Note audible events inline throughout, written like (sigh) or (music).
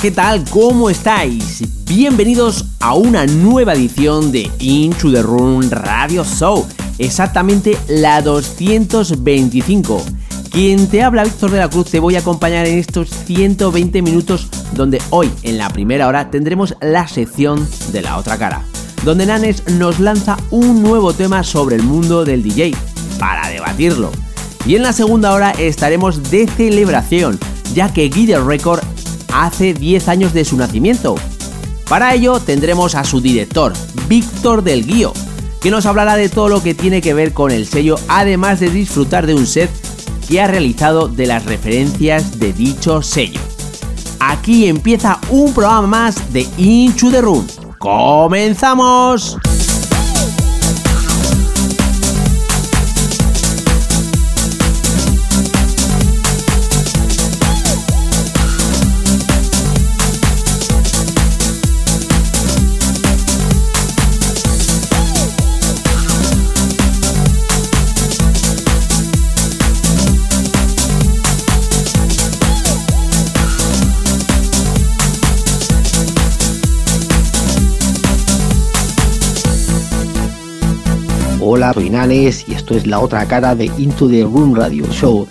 ¿qué tal? ¿Cómo estáis? Bienvenidos a una nueva edición de Into the Room Radio Show, exactamente la 225. Quien te habla, Víctor de la Cruz, te voy a acompañar en estos 120 minutos donde hoy, en la primera hora, tendremos la sección de la otra cara, donde Nanes nos lanza un nuevo tema sobre el mundo del DJ, para debatirlo. Y en la segunda hora estaremos de celebración, ya que Guider Record hace 10 años de su nacimiento. Para ello tendremos a su director, Víctor del Guío, que nos hablará de todo lo que tiene que ver con el sello, además de disfrutar de un set que ha realizado de las referencias de dicho sello. Aquí empieza un programa más de Into the Room. ¡Comenzamos! Y esto es la otra cara de Into the Room Radio Show.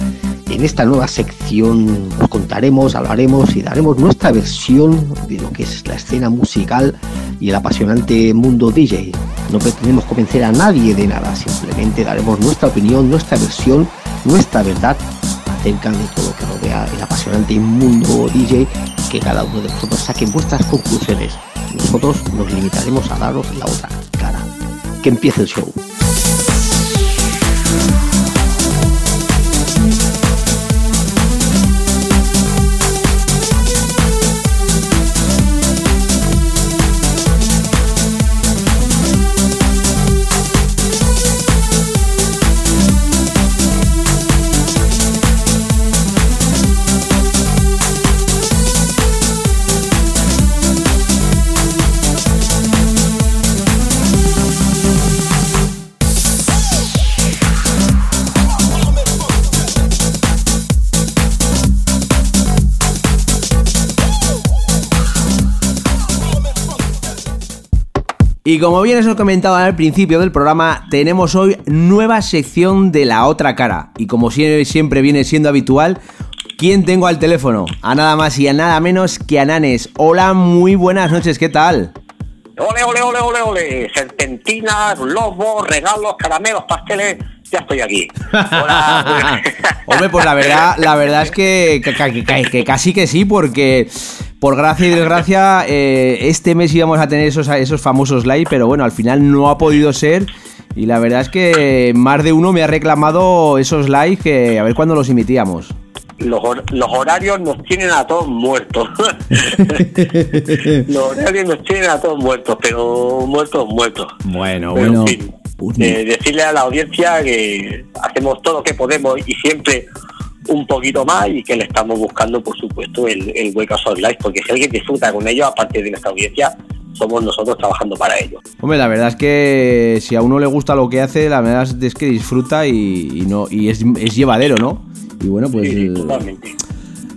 En esta nueva sección os contaremos, hablaremos y daremos nuestra versión de lo que es la escena musical y el apasionante mundo DJ. No pretendemos convencer a nadie de nada, simplemente daremos nuestra opinión, nuestra versión, nuestra verdad acerca de todo lo que rodea el apasionante mundo DJ que cada uno de vosotros saquen vuestras conclusiones. Nosotros nos limitaremos a daros la otra cara. Que empiece el show. Thank you. Y como bien os he comentado al principio del programa, tenemos hoy nueva sección de la otra cara. Y como siempre viene siendo habitual, ¿quién tengo al teléfono? A nada más y a nada menos que a Nanes. Hola, muy buenas noches, ¿qué tal? Ole, ole, ole, ole, ole. Serpentinas, lobos, regalos, caramelos, pasteles ya estoy aquí. Hola. Hombre, pues la verdad, la verdad es que, que, casi que sí, porque por gracia y desgracia, eh, este mes íbamos a tener esos, esos famosos live, pero bueno, al final no ha podido ser. Y la verdad es que más de uno me ha reclamado esos live que a ver cuándo los emitíamos. Los, los, horarios nos tienen a todos muertos. (laughs) los horarios nos tienen a todos muertos, pero muertos, muertos. Bueno, bueno. Eh, decirle a la audiencia que hacemos todo lo que podemos y siempre un poquito más y que le estamos buscando, por supuesto, el, el hueco live, porque si alguien disfruta con ellos, aparte de nuestra audiencia, somos nosotros trabajando para ellos. Hombre, la verdad es que si a uno le gusta lo que hace, la verdad es que disfruta y, no y es, es, llevadero, ¿no? Y bueno, pues... Sí, totalmente.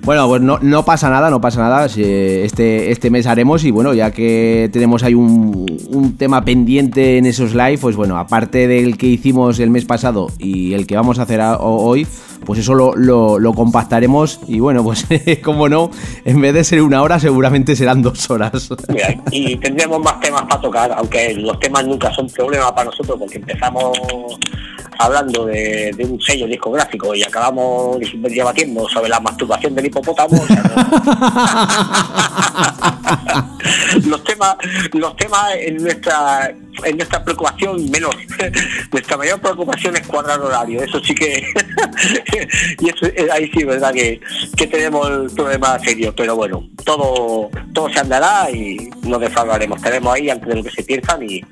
Bueno, pues no, no pasa nada, no pasa nada. Este, este mes haremos y bueno, ya que tenemos ahí un, un, tema pendiente en esos live, pues bueno, aparte del que hicimos el mes pasado y el que vamos a hacer hoy, pues eso lo, lo, compactaremos y bueno, pues (laughs) como no, en vez de ser una hora seguramente serán dos horas. (laughs) y tendremos más temas para tocar, aunque los temas nunca son problema para nosotros porque empezamos hablando de, un sello discográfico y acabamos debatiendo sobre la masturbación del hipopótamo. (laughs) los temas, los temas en nuestra en nuestra preocupación menos. nuestra mayor preocupación es cuadrar horario. Eso sí que (laughs) y eso eh, ahí sí verdad que, que tenemos el problema serio. Pero bueno, todo todo se andará y no defraudaremos. Tenemos ahí antes de lo que se piensan y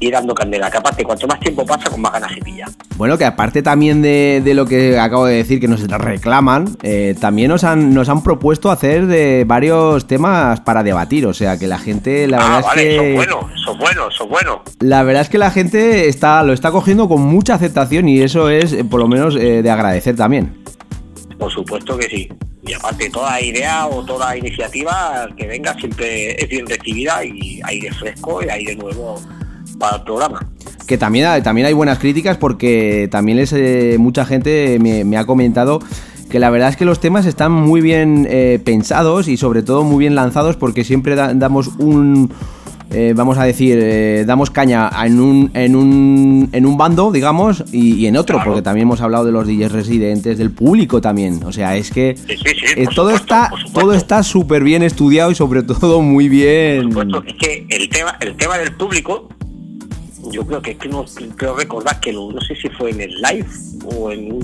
y dando candela. Que aparte, cuanto más tiempo pasa, con más ganas se pilla. Bueno, que aparte también de, lo que acabo de decir, que nos reclaman, eh, también nos han, nos han propuesto hacer de varios temas para debatir. O sea, que la gente, la ah, verdad es que. Eso es bueno, eso es bueno, eso es bueno. La verdad es que la gente está, lo está cogiendo con mucha aceptación y eso es, eh, por lo menos, eh, de agradecer también. Por supuesto que sí. Y aparte, toda idea o toda iniciativa que venga siempre es bien recibida y aire fresco y aire nuevo para el programa. Que también, hay, también hay buenas críticas porque también es, eh, mucha gente me, ha comentado que la verdad es que los temas están muy bien eh, pensados y sobre todo muy bien lanzados porque siempre damos un... Eh, vamos a decir, damos caña en un, en un, en un bando, digamos, y, en otro, porque también hemos hablado de los DJs residentes, del público también. O sea, es que todo, está, todo está súper bien estudiado y sobre todo muy bien. es que el tema, el tema del público yo creo que, es que no creo recordar que no sé si fue en el live o en,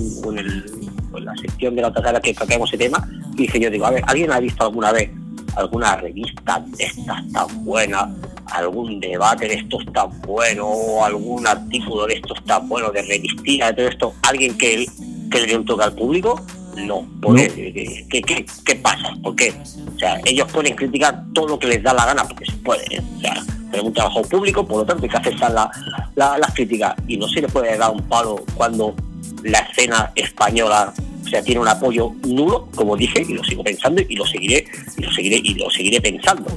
la sección de la otra cara que tratamos ese tema, y dije yo digo, a ver, ¿alguien ha visto alguna vez alguna revista de estas tan buena, algún debate de estos tan bueno, o algún artículo de estos tan bueno, de revistía, de todo esto, alguien que, que le dé un toque al público? No. ¿Qué, qué, qué, pasa? ¿Por qué? O sea, ellos pueden criticar todo lo que les da la gana, porque se puede. O sea, tenemos un trabajo público, por lo tanto hay que aceptar la, las críticas. Y no se le puede dar un palo cuando la escena española o tiene un apoyo nulo, como dije, y lo sigo pensando y lo seguiré, y lo seguiré, y lo seguiré pensando.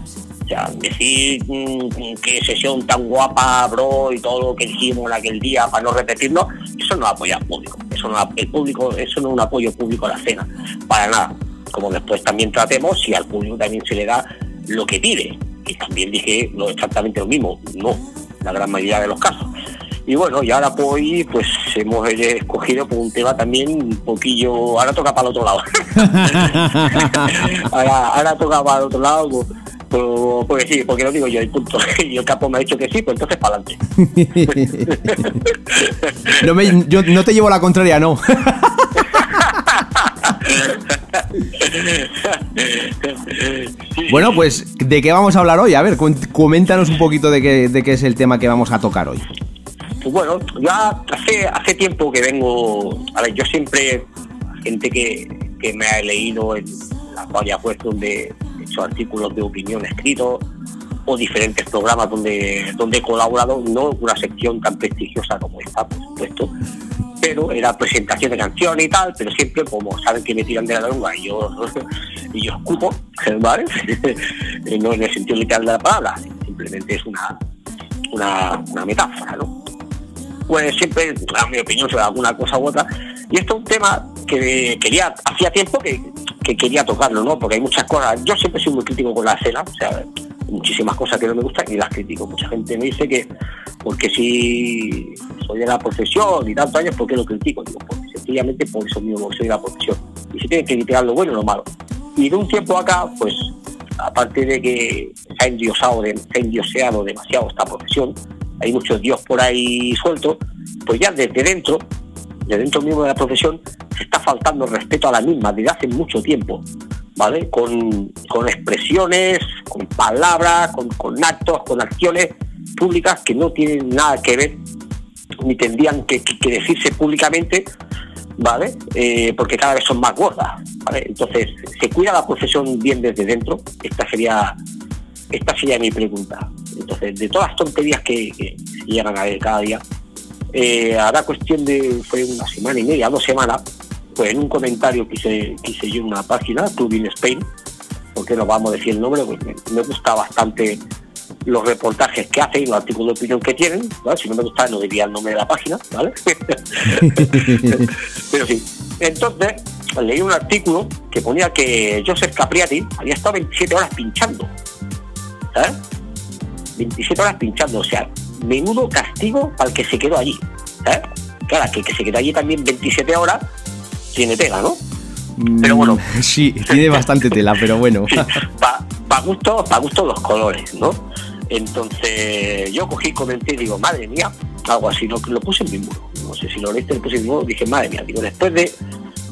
Decir mm, qué sesión tan guapa, bro, y todo que dijimos en aquel día para no repetirlo, eso no apoya al público. Eso no, el público, eso no es un apoyo público a la escena, para nada. Como después también tratemos si al público también se le da lo que pide y también dije no exactamente lo mismo, no, la gran mayoría de los casos. Y bueno, y ahora pues, pues hemos escogido por un tema también un poquillo, ahora toca para el otro lado. (laughs) ahora, toca para el otro lado, pues, pues, porque sí, porque lo digo yo, el punto. (laughs) Y el capo me ha dicho que sí, pues entonces para adelante. (laughs) no, me, yo no te llevo la contraria, no. (laughs) Bueno, pues, ¿de qué vamos a hablar hoy? A ver, coméntanos un poquito de qué, de qué es el tema que vamos a tocar hoy. Pues bueno, ya hace, hace tiempo que vengo. A ver, yo siempre, gente que, que me ha leído en las varias webs donde he hecho artículos de opinión escritos o diferentes programas donde, donde he colaborado, no una sección tan prestigiosa como esta, por supuesto, pero era presentación de canciones y tal, pero siempre como saben que me tiran de la lengua y yo, (laughs) y yo escupo, (laughs) ¿vale? (laughs) no en el sentido literal de la palabra, simplemente es una una, metáfora, ¿no? Pues siempre, a mi opinión, sobre alguna cosa u otra. Y esto es un tema que quería, hacía tiempo que, que quería tocarlo, ¿no? Porque hay muchas cosas. Yo siempre soy muy crítico con la escena, o sea, muchísimas cosas que no me gustan y las critico. Mucha gente me dice que, porque si soy de la profesión y tantos años, ¿por qué lo critico? Digo, pues sencillamente por eso mismo, soy de la profesión. Y se tiene que criticar lo bueno y lo malo. Y de un tiempo acá, pues, aparte de que se ha endiosado, se ha endioseado demasiado esta profesión, hay muchos dios por ahí sueltos, pues ya desde dentro, de dentro mismo de la profesión, se está faltando respeto a la misma desde hace mucho tiempo. Con, con expresiones, con palabras, con, con actos, con acciones públicas que no tienen nada que ver ni tendrían que, que, decirse públicamente, ¿vale? Eh, porque cada vez son más gordas, ¿vale? Entonces, ¿se cuida la profesión bien desde dentro? Esta sería, esta sería mi pregunta. Entonces, de todas las tonterías que, que llegan a ver cada día, eh, ahora cuestión de, fue una semana y media, dos semanas, pues en un comentario que hice, que hice yo en una página, Club in Spain, porque no vamos a decir el nombre, pues me, gusta bastante los reportajes que hacen y los artículos de opinión que tienen, ¿vale? si no me gusta no diría el nombre de la página, ¿vale? (laughs) Pero sí. Entonces, leí un artículo que ponía que Joseph Capriati había estado 27 horas pinchando. ¿Sabes? 27 horas pinchando, o sea, menudo castigo el que se quedó allí. ¿sabes? Claro, que que se quedó allí también 27 horas tiene tela, ¿no? Pero bueno. (laughs) Sí, tiene bastante tela, pero bueno. (laughs) Sí, para pa gusto, pa gusto los colores, ¿no? Entonces yo cogí, comenté y digo, madre mía, algo así, lo, lo puse en mi muro. No sé si lo leíste, lo puse en mi muro, dije, madre mía, digo, después de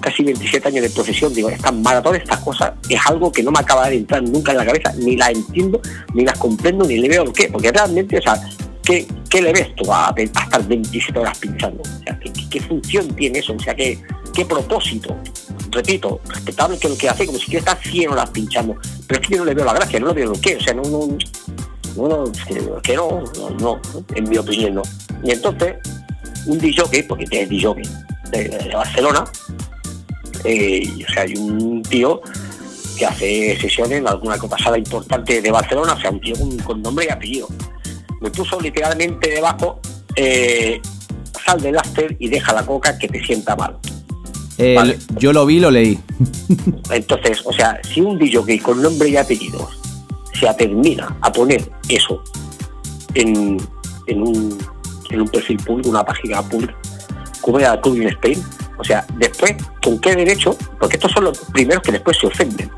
casi 27 años de profesión, digo, estas maratones, estas cosas, es algo que no me acaba de entrar nunca en la cabeza, ni las entiendo, ni las comprendo, ni le veo el qué, porque realmente, o sea, ¿qué, qué le ves tú a, a estar 27 horas pinchando? O sea, ¿qué, qué función tiene eso? O sea, ¿qué, qué propósito? Repito, respetable que lo que hace, como si quiere estar 100 horas pinchando, pero es que yo no le veo la gracia, no le veo el qué, o sea, no, no, no que no, no, en mi opinión no. Y entonces, un DJ, porque es DJ de, Barcelona, eh, o sea, hay un tío que hace sesiones en alguna pasada importante de Barcelona, o sea, un tío con, con nombre y apellido. Me puso literalmente debajo, eh, sal del after y deja la coca que te sienta mal. Eh, Vale. Yo lo vi lo leí. Entonces, o sea, si un DJ con nombre y apellidos se termina a poner eso en, en, un, en un perfil público, una página pública, como era Club in Spain, o sea, después, ¿con qué derecho? Porque estos son los primeros que después se ofenden.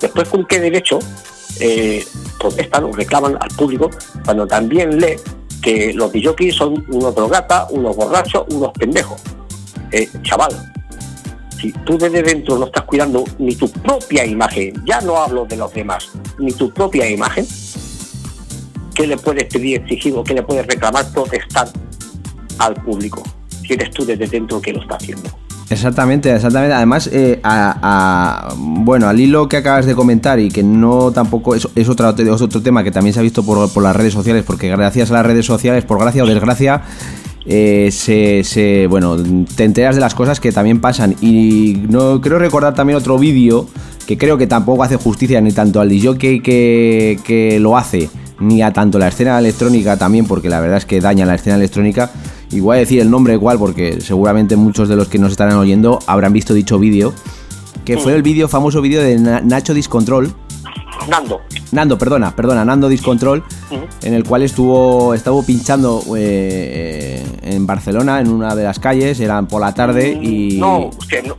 Después, ¿con qué derecho eh, protestan o reclaman al público cuando también lee que los DJs son unos drogatas, unos borrachos, unos pendejos? Eh, chaval, si tú desde dentro no estás cuidando ni tu propia imagen, ya no hablo de los demás, ni tu propia imagen, ¿qué le puedes pedir, exigir o qué le puedes reclamar, protestar al público? Si eres tú desde dentro que lo está haciendo. Exactamente, exactamente. Además, eh, a, bueno, al hilo que acabas de comentar y que no tampoco es, otro tema que también se ha visto por las redes sociales, porque gracias a las redes sociales, por gracia o desgracia, eh, se, se- bueno, te enteras de las cosas que también pasan. Y no creo recordar también otro vídeo que creo que tampoco hace justicia ni tanto al DJ que, que, lo hace, ni a tanto la escena electrónica también, porque la verdad es que daña la escena electrónica. Y voy a decir el nombre igual, porque seguramente muchos de los que nos estarán oyendo habrán visto dicho vídeo, que fue el vídeo, famoso vídeo de Na- Nacho Discontrol. Nando, Nando, perdona, perdona, Nando Discontrol, en el cual estuvo, estuvo pinchando eh, en Barcelona, en una de las calles, eran por la tarde y... no, hostia, no,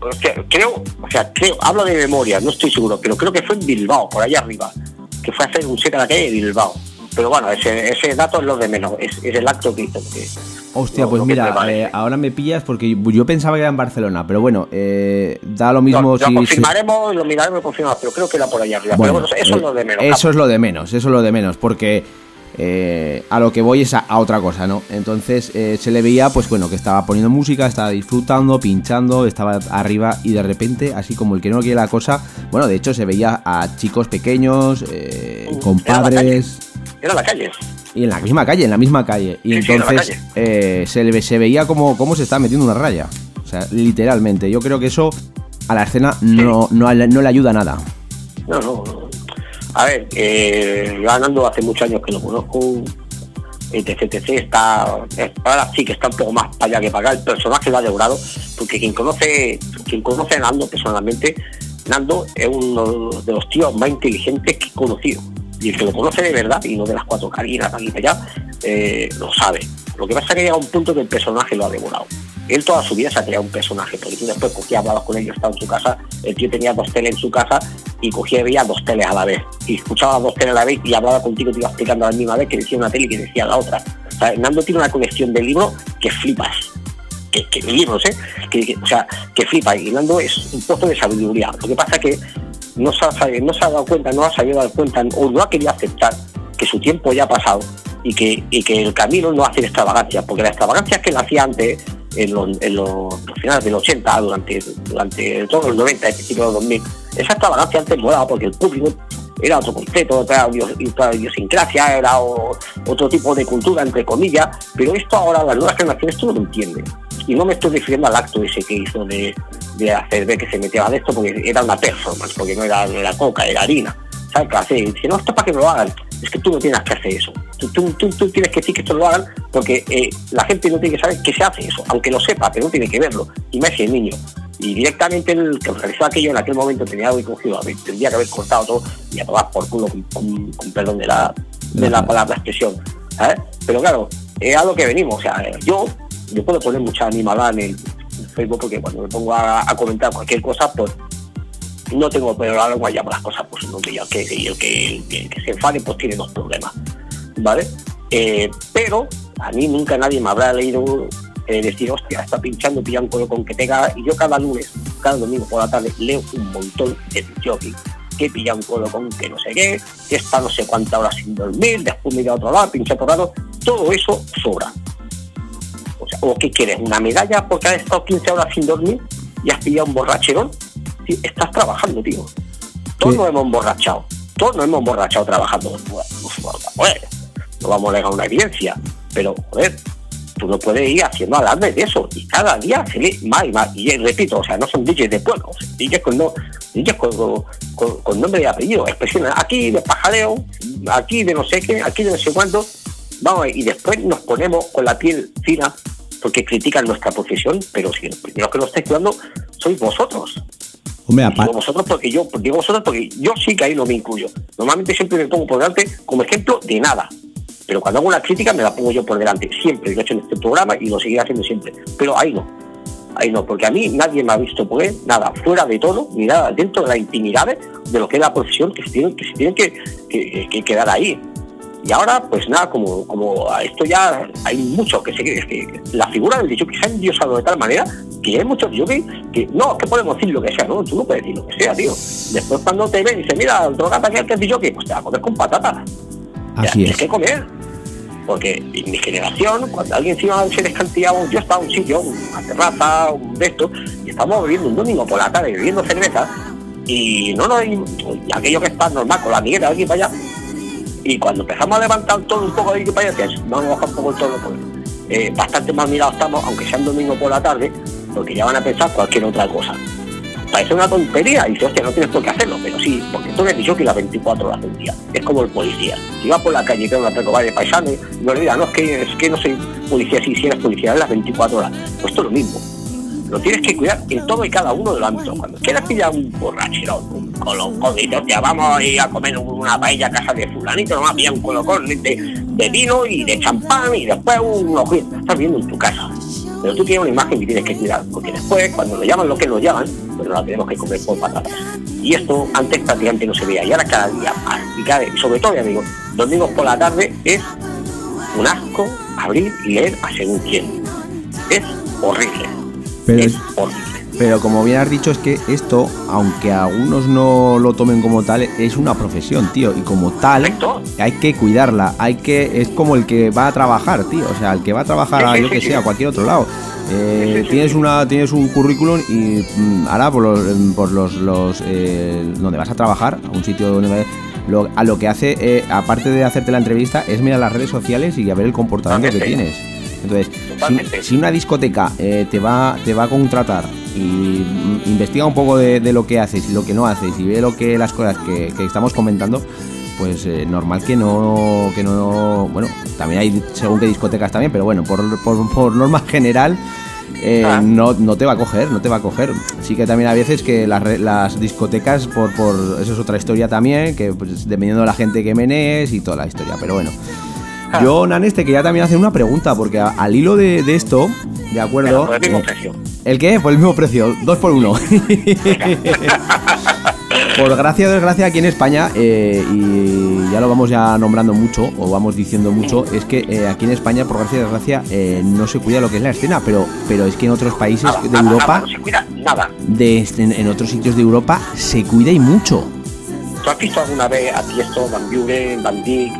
creo, o sea, creo, hablo de memoria, no estoy seguro, pero creo que fue en Bilbao, por allá arriba, que fue a hacer un set a la calle de Bilbao. Pero bueno, ese, ese dato es lo de menos, es, es el acto que hizo. que- Hostia, lo- pues lo mira, eh, ahora me pillas porque yo, yo pensaba que era en Barcelona, pero bueno, eh, da lo mismo si... lo si- confirmaremos, lo miraremos y confirmaremos, pero creo que era por allá arriba. Bueno, pero bueno, eso eh, es lo de menos. Eso es lo de menos, eso es lo de menos, porque eh, a lo que voy es a, a otra cosa, ¿no? Entonces eh, se le veía, pues bueno, que estaba poniendo música, estaba disfrutando, pinchando, estaba arriba y de repente, así como el que no quiere la cosa, bueno, de hecho se veía a chicos pequeños, eh, con era la calle. Y en la misma calle, en la misma calle. Y Sí, sí, entonces eh, se, le, se veía como, cómo se está metiendo una raya. O sea, literalmente. Yo creo que eso a la escena no, no, le- no le ayuda nada. No, no. A ver, eh, yo hace muchos años que lo conozco. etc, etc, está, ahora sí que está un poco más para allá que para acá, el personaje lo ha devorado, porque quien conoce, quien conoce a Nando personalmente, Nando es uno de los tíos más inteligentes que he conocido. Y el que lo conoce de verdad, y no de las cuatro carinas aquí para allá, eh, lo sabe. Lo que pasa es que llega un punto que el personaje lo ha devorado. Él toda su vida se ha creado un personaje, porque tú después cogía, hablabas con él, estaba en su casa, el tío tenía dos teles en su casa y cogía y veía dos teles a la vez. Y escuchaba dos teles a la vez y hablaba contigo, te iba explicando a la misma vez que decía una tele y que decía la otra. O Nando tiene una colección de libros que flipas. Que, que libros, ¿eh? Que, o sea, que flipa. Y Nando es un pozo de sabiduría. Lo que pasa es que no se, ha, no se ha dado cuenta, no ha sabido dar cuenta o no ha querido aceptar que su tiempo ya ha pasado y que, y que el camino no hace extravagancia, porque la extravagancia que él hacía antes en los, en los, finales del 80, durante, durante todos los 90, el principio de los 2000. Esa extravagancia antes molaba porque el público era otro concepto, otra idiosincrasia, era otro tipo de cultura, entre comillas, pero esto ahora las nuevas generaciones no lo entienden. Y no me estoy refiriendo al acto ese que hizo de, de hacer ver que se metía de esto, porque era una performance, porque no era, coca, era harina. ¿Sabes hace? Dice, no, esto para que lo hagan. Es que tú no tienes que hacer eso. Tú, tú, tú, tienes que decir que esto lo hagan porque eh, la gente no tiene que saber que se hace eso, aunque lo sepa, pero no tiene que verlo. Y hace el niño. Y directamente el que realizó aquello en aquel momento tenía algo cogido, tendría que haber cortado todo y a tomar por culo con, perdón de la, de la palabra expresión. ¿sabes? Pero claro, es a lo que venimos. O sea, yo, yo puedo poner mucha animada en el Facebook porque cuando me pongo a, comentar cualquier cosa, pues no tengo pero ahora llamo las cosas pues no que, que, el que, que se enfade pues tiene dos problemas vale eh, pero a mí nunca nadie me habrá leído eh, decir, hostia, está pinchando, pilla un con que tenga. Y yo cada lunes, cada domingo por la tarde, leo un montón de jockey que pilla un con que no sé qué, que está no sé cuántas horas sin dormir, después mira a otro lado, pincha otro lado, todo eso sobra. O sea, ¿o qué quieres? ¿Una medalla porque has estado 15 horas sin dormir y has pillado un borracherón? Estás trabajando, tío. Todos nos hemos emborrachado. Todos nos hemos emborrachado trabajando. Pues, no vamos a negar una evidencia, pero, joder, tú no puedes ir haciendo alarde de eso. Y cada día se lee más y más. Y repito, o sea, no son DJs de pueblo, DJs con, no, con, con, nombre y apellido, expresiones aquí de pajareo, aquí de no sé qué, aquí de no sé cuánto. Vamos, y después nos ponemos con la piel fina porque critican nuestra profesión, pero si los primeros que nos estáis cuidando sois vosotros. Hombre, digo vosotros porque yo digo vosotros porque yo sí que ahí no me incluyo. Normalmente siempre me pongo por delante como ejemplo de nada. Pero cuando hago una crítica me la pongo yo por delante, siempre, lo he hecho en este programa y lo seguiré haciendo siempre. Pero ahí no, ahí no, porque a mí nadie me ha visto poner nada fuera de todo, ni nada dentro de las intimidades de lo que es la profesión que se tienen que, quedar ahí. Y ahora, pues nada, como, como esto ya hay mucho que seguir, es que la figura del que se ha endiosado de tal manera que hay muchos yo que, no, que podemos decir lo que sea, no, tú no puedes decir lo que sea, tío. Después cuando te ven y dicen, mira, el drogata que es que pues te va a comer con patata. Así es. Tienes que comer. Porque en mi generación, cuando alguien se iba a ser escantillado, yo estaba en un sitio, una terraza, un de estos, y estábamos bebiendo un domingo por la tarde, bebiendo cerveza, y no nos y aquello que está normal con la miguera aquí para allá. Y cuando empezamos a levantar todo un poco de aquí para allá, vamos a bajar un poco el tono, pues, eh, bastante más mirados estamos, aunque sea un domingo por la tarde, porque ya van a pensar cualquier otra cosa parece una tontería y dice, hostia, no tienes por qué hacerlo, pero sí, porque tú eres dicho que la 24 horas del día. Es como el policía. Si va por la calle y te una de paisano, no le diga, no, es que, que no soy policía, sí, si eres policía, es las 24 horas. Pues esto es lo mismo. Lo tienes que cuidar en todo y cada uno de los ámbitos. Cuando quieras pillar un borrachero, un colocón, y ya vamos a ir a comer una paella a casa de fulanito, nomás pillar un colocón de, de vino y de champán y después un ojito. Estás viendo en tu casa pero tú tienes una imagen que tienes que cuidar, porque después, cuando lo llaman lo que lo llaman, pues la tenemos que comer por patatas. Y esto antes prácticamente no se veía, y ahora cada día más. Y, cada, y sobre todo, ya digo, domingos por la tarde es un asco abrir y leer a según quién. Es horrible. Pero es horrible. Pero como bien has dicho, es que esto, aunque algunos no lo tomen como tal, es una profesión, tío. Y como tal, hay que cuidarla. Hay que. Es como el que va a trabajar, tío. O sea, el que va a trabajar a yo que sea, a cualquier otro lado. Eh, tienes una tienes un currículum y mm, ahora por los, por los, los eh, donde vas a trabajar, a un sitio donde lo, a lo que hace, eh, aparte de hacerte la entrevista, es mirar las redes sociales y a ver el comportamiento que tienes. Entonces, si, una discoteca te va te va a contratar y investiga un poco de, lo que haces y lo que no haces y ve lo que las cosas que, estamos comentando, pues eh, normal que no, que no, bueno, también hay según qué discotecas también, pero bueno, por, por, por norma general eh, Ah. no, no te va a coger, no te va a coger. Sí que también a veces que las discotecas, por, por eso es otra historia también, que pues, dependiendo de la gente que menees y toda la historia, pero bueno. Yo, Nanes, te quería también hacer una pregunta, porque a- al hilo de, de esto, de acuerdo... Pero por el mismo eh, precio. ¿El qué? Por el mismo precio, dos por uno. por gracia o desgracia aquí en España, eh, y ya lo vamos ya nombrando mucho, o vamos diciendo mucho, es que eh, aquí en España, por gracia o desgracia, eh, no se cuida lo que es la escena, pero, pero es que en otros países Nada, de nada, Europa, nada, no se cuida nada. de, este- en, en otros sitios de Europa, se cuida y mucho. ¿Tú has visto alguna vez a Tiesto, Van Buren, Van Dijk,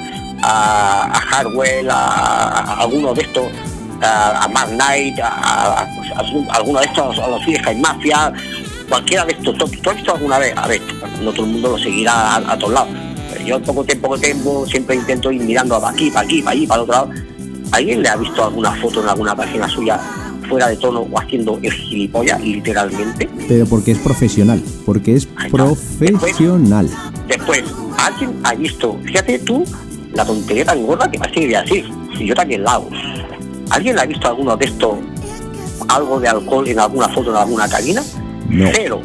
a, a Hardwell, a, a alguno de estos, a, a Mark Knight, a, alguno de estos, a los y Mafia, cualquiera de estos? ¿Tú, tú has visto alguna vez? A ver, no todo el mundo lo seguirá a, todos lados. Pero yo poco tiempo que tengo siempre intento ir mirando para aquí, para aquí, para allí, para el otro lado. ¿Alguien le ha visto alguna foto en alguna página suya fuera de tono o haciendo el gilipollas, literalmente? Pero porque es profesional, porque es profesional. Después, ¿alguien ha visto, fíjate tú, la tontería tan gorda que parece que voy a decir, si yo también la hago. ¿Alguien ha visto alguno de estos, algo de alcohol en alguna foto en alguna cabina? No. Cero.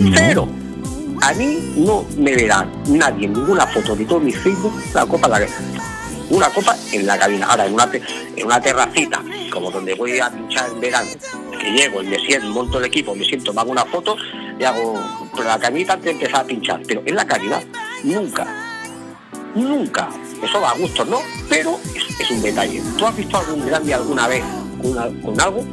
No. Cero. A mí no me verá nadie ninguna foto de todo mi Facebook la copa la una copa en la cabina. Ahora, en una, en una terracita, como donde voy a pinchar en verano, que llego y me siento, monto el equipo, me siento, me hago una foto y hago pero la cabinita antes de empezar a pinchar. Pero en la cabina, nunca, nunca. Eso va a gusto, ¿no? Pero es, es un detalle. ¿Tú has visto algún grande alguna vez con, algo?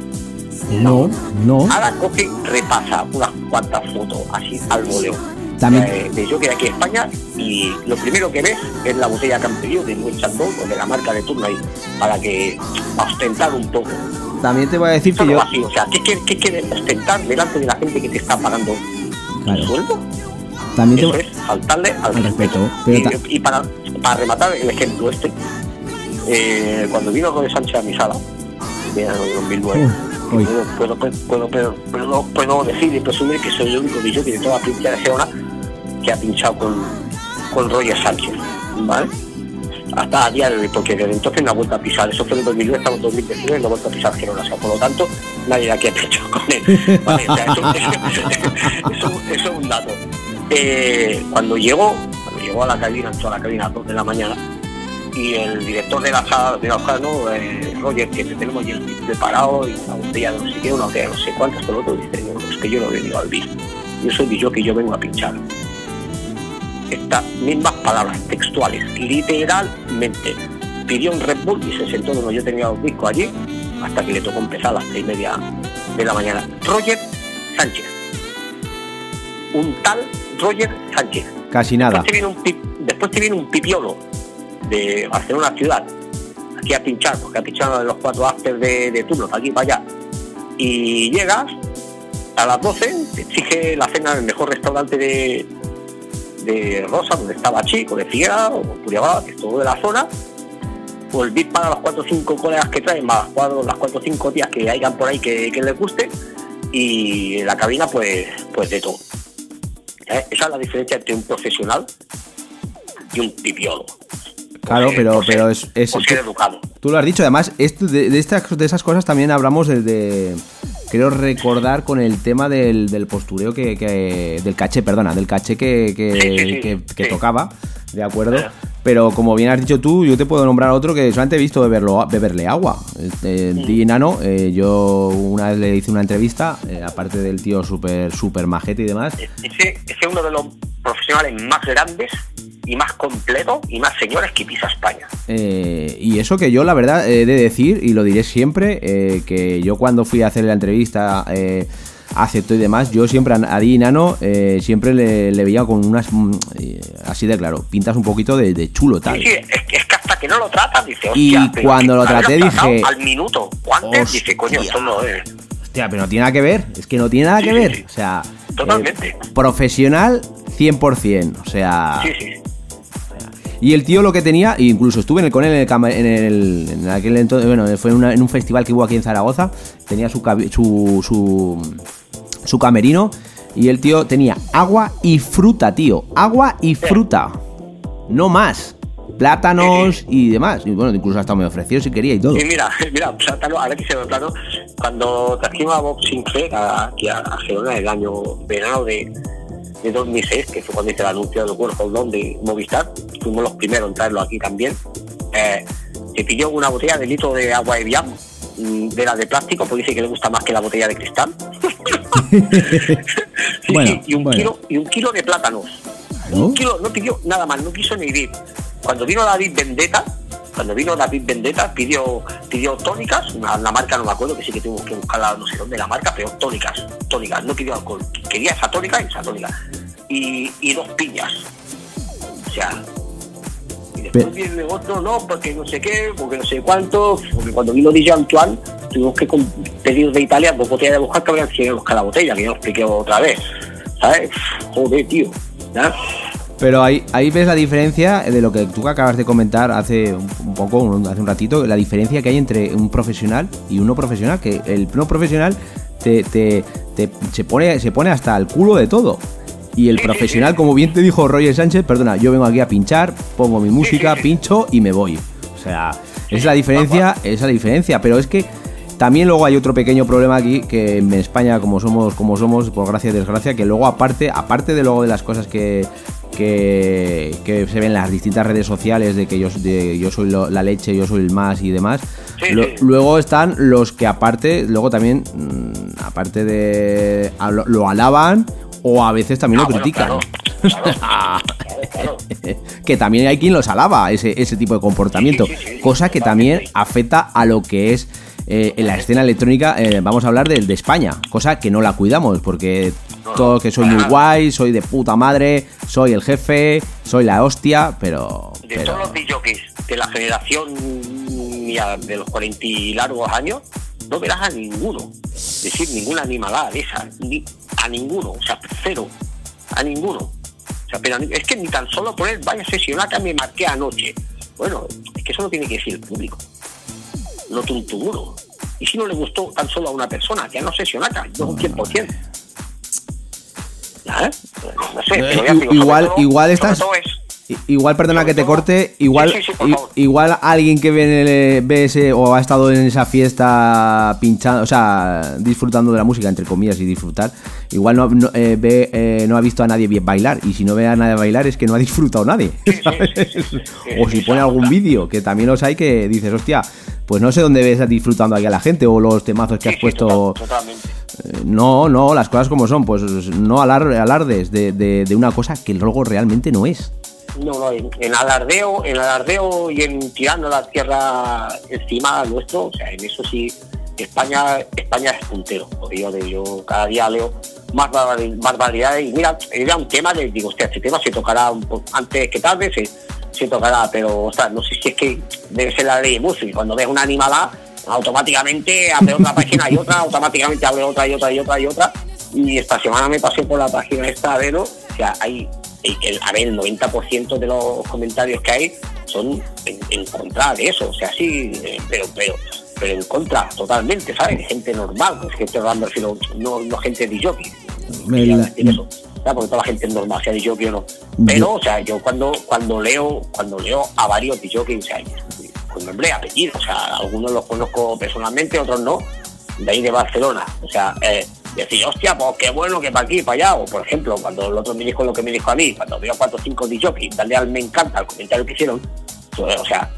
No, no. Ahora coge, repasa unas cuantas fotos así al voleo. También- eh, de yo que de aquí a España y lo primero que ves es la botella que han pedido de Buen Chandon o de la marca de turno ahí para que para ostentar un poco. También te voy a decir que Solo yo... así, o sea, ¿qué, quiere- qué quieres ostentar delante de la gente que te está pagando Claro. el sueldo? También es faltarle al, Al respeto, pero Y, para, para rematar el ejemplo este, eh, cuando vino Jorge Sánchez a mi sala, en el 2009, Uh, uy. puedo, puedo, puedo, puedo, decir y presumir que soy el único DJ de toda la provincia de Gerona que ha pinchado con, con Roger Sánchez, ¿vale? Hasta a día de hoy, porque desde entonces no ha vuelto a pisar, eso fue en 2009, estamos en 2019 y no ha vuelto a pisar Gerona, o sea, por lo tanto, nadie de aquí ha (laughs) pinchado con él, ¿vale? O sea, eso, (laughs) eso- eso es un dato. Eh, cuando llegó, cuando llegó a la cabina, entró a la cabina a las 2 de la mañana, y el director de la sala de Ojano, eh, Roger, que te tenemos ya preparado, y una botella de no sé qué, una botella no sé cuántas, por otro dice, "No, es que yo no he venido al bis, yo soy yo que yo vengo a pinchar. Estas mismas palabras textuales, literalmente. Pidió un Red Bull y se sentó donde yo tenía los discos allí, hasta que le tocó empezar a las seis y media de la mañana. Roger Sánchez. Un tal Roger Sánchez. Casi nada. Después te viene un, pi- después te viene un pipiolo de Barcelona ciudad, aquí a pinchar, porque ha pinchado en los cuatro after de, de turno, para aquí para allá. Y llegas a las 12, te exige la cena en el mejor restaurante de, de Rosa, donde estaba Chico, de Figuera o Curiabá, que es todo de la zona. Pues bit para los cuatro o cinco colegas que traen, más cuatro, las cuatro o cinco tías que hayan por ahí que, que les guste. Y en la cabina, pues, pues de todo. ¿Eh? Esa es la diferencia entre un profesional y un pipiolo. Claro, ser- pero, ser- pero es, es- por ser educado. Tú lo has dicho, además, esto, de, de estas, de esas cosas también hablamos de, de- Creo recordar con el tema del, del postureo que, que- Del caché, perdona, del caché que, que, Sí, sí, sí, que- que sí. tocaba, ¿de acuerdo? Pero como bien has dicho tú, yo te puedo nombrar otro que solamente he visto beberlo, beberle agua. Eh, Mm. DJ Nano, eh, yo una vez le hice una entrevista, eh, aparte del tío súper, súper majete y demás. Ese, ese es uno de los profesionales más grandes y más completos y más señores que pisa España. Eh, y eso que yo, la verdad, he de decir, y lo diré siempre, eh, que yo cuando fui a hacer la entrevista eh, aceptó y demás, yo siempre a Di Nano eh, siempre le, le veía con unas, mm, eh, así de claro, pintas un poquito de, de chulo tal. Sí, sí, es, que- es que hasta que no lo tratas, dice, Y hostia, cuando lo traté dije, Al minuto, antes, dice, coño, esto no es. Hostia, pero no tiene nada que ver, es que no tiene nada Sí, que ver. O sea, Totalmente. eh, profesional 100%, o sea... Sí, sí. Y el tío lo que tenía, e incluso estuve en el, con él en el, en el- en aquel entonces, bueno, fue en, una- en un festival que hubo aquí en Zaragoza, tenía su, su, su, su camerino y el tío tenía agua y fruta, tío, agua y fruta. no más. Plátanos y demás. Y bueno, incluso hasta me ofreció si quería y todo. Y mira, (laughs) mira, plátano, ahora que se ve plano, cuando trajimos a Bob Sinclair aquí a, a Gerona el año verano de, de 2006, que fue cuando hice el anuncio del World Hold On de Movistar, fuimos los primeros en traerlo aquí también, eh, se pidió una botella de litro de agua de Viam, de la de plástico, porque dice que le gusta más que la botella de cristal. Sí, (laughs) Bueno, sí, (laughs) y, un bueno. kilo, y un kilo de plátanos. ¿No? Un kilo, no pidió nada más, no quiso ni vivir. Cuando vino David Vendetta, cuando vino David Vendetta, pidió, pidió tónicas, una- la marca no me acuerdo, que sí que tuvimos que buscarla no sé dónde la marca, pero tónicas, tónicas, no pidió alcohol. Quería esa tónica y esa tónica. Y, y dos piñas. O sea. Después viene otro, no, porque no sé qué, porque no sé cuánto, porque cuando vino DJ Antoine, tuvimos que pedir de Italia dos botellas de buscar que 100 euros cada botella, que ya lo expliqué otra vez. ¿Sabes? Joder, tío. Pero ahí, ahí ves la diferencia de lo que tú acabas de comentar hace un, un poco, un- hace un ratito, la diferencia que hay entre un profesional y uno profesional, que el no profesional te, te- te- se, pone, se pone hasta el culo de todo. Y el Sí, profesional, sí. como bien te dijo Roger Sánchez, perdona, yo vengo aquí a pinchar, pongo mi música, pincho y me voy. O sea, es la diferencia, es la diferencia, pero es que también luego hay otro pequeño problema aquí que en España como somos como somos por gracia y desgracia que luego aparte aparte de luego de las cosas que que, que se ven en las distintas redes sociales de que yo, de, yo soy lo- la leche, yo soy el más y demás. Sí, lo- sí. Luego están los que aparte, luego también, mm, aparte de... lo alaban o a veces también Ah, lo bueno, critican. claro, claro, claro, claro. que también hay quien los alaba, ese, ese tipo de comportamiento. Sí, sí, sí, sí, cosa que también afecta a lo que es eh, en la escena electrónica, eh, vamos a hablar del de España, cosa que no la cuidamos, porque todo que soy muy guay, soy de puta madre, soy el jefe, soy la hostia, pero... De pero- todos los DJs de la generación de los 40 y largos años, no verás a ninguno decir ninguna animalada de esa, ni a ninguno, o sea, cero, a ninguno. O sea, pero es que ni tan solo poner vaya sesionata me marqué anoche. Bueno, es que eso no tiene que decir el público, no uno. Y si no le gustó tan solo a una persona, que no sesionata, no un 100%. ¿Ya? No sé, pero ya Eh, igual- igual estás- todo es- Igual, perdona que te corte, igual, Sí, sí, sí, igual alguien que ve, ve ese o ha estado en esa fiesta pinchando, o sea, disfrutando de la música, entre comillas, y disfrutar, igual no, no, eh, ve, eh, no ha visto a nadie bien bailar, y si no ve a nadie bailar es que no ha (laughs) disfrutado nadie, O si pone algún vídeo, que también los hay que dices, hostia, pues no sé dónde ves disfrutando aquí a la gente, o los temazos que has puesto... total- totalmente. Eh, No, no, las cosas como son, pues no alar- alardes de, de- de una cosa que luego realmente no es. No, no, en, alardeo, en alardeo y en tirando la tierra encima nuestro, o sea, en eso sí, España, España es puntero, porque yo, yo cada día leo más barbar- barbaridades y mira, era un tema de, digo, hostia, este tema se tocará un po- antes que tarde, se, se tocará, pero, o sea, no sé si es que debe ser la ley de Murphy, cuando ves una animalada, automáticamente abre otra página y otra, automáticamente abre otra y otra y otra y otra, y esta semana me pasé por la página esta de Vero, o sea, hay, el, a ver, el 90% de los comentarios que hay son en, en contra de eso, o sea, sí, eh, pero, pero, pero en contra, totalmente, ¿sabes? Gente normal, pues gente normal, me refiero, no, no gente de jockey, eso, ¿sabes? porque toda la gente es normal, sea de jockey o no. Pero, o sea, yo cuando, cuando leo, cuando leo a varios de jockey, o sea, con nombre y apellido, o sea, algunos los conozco personalmente, otros no, de ahí de Barcelona, o sea, eh, decir, hostia, pues qué bueno que para aquí, para allá, o por ejemplo, cuando el otro me dijo lo que me dijo a mí, cuando veo cuatro o cinco jockey, darle al me encanta al comentario que hicieron, pues, o sea,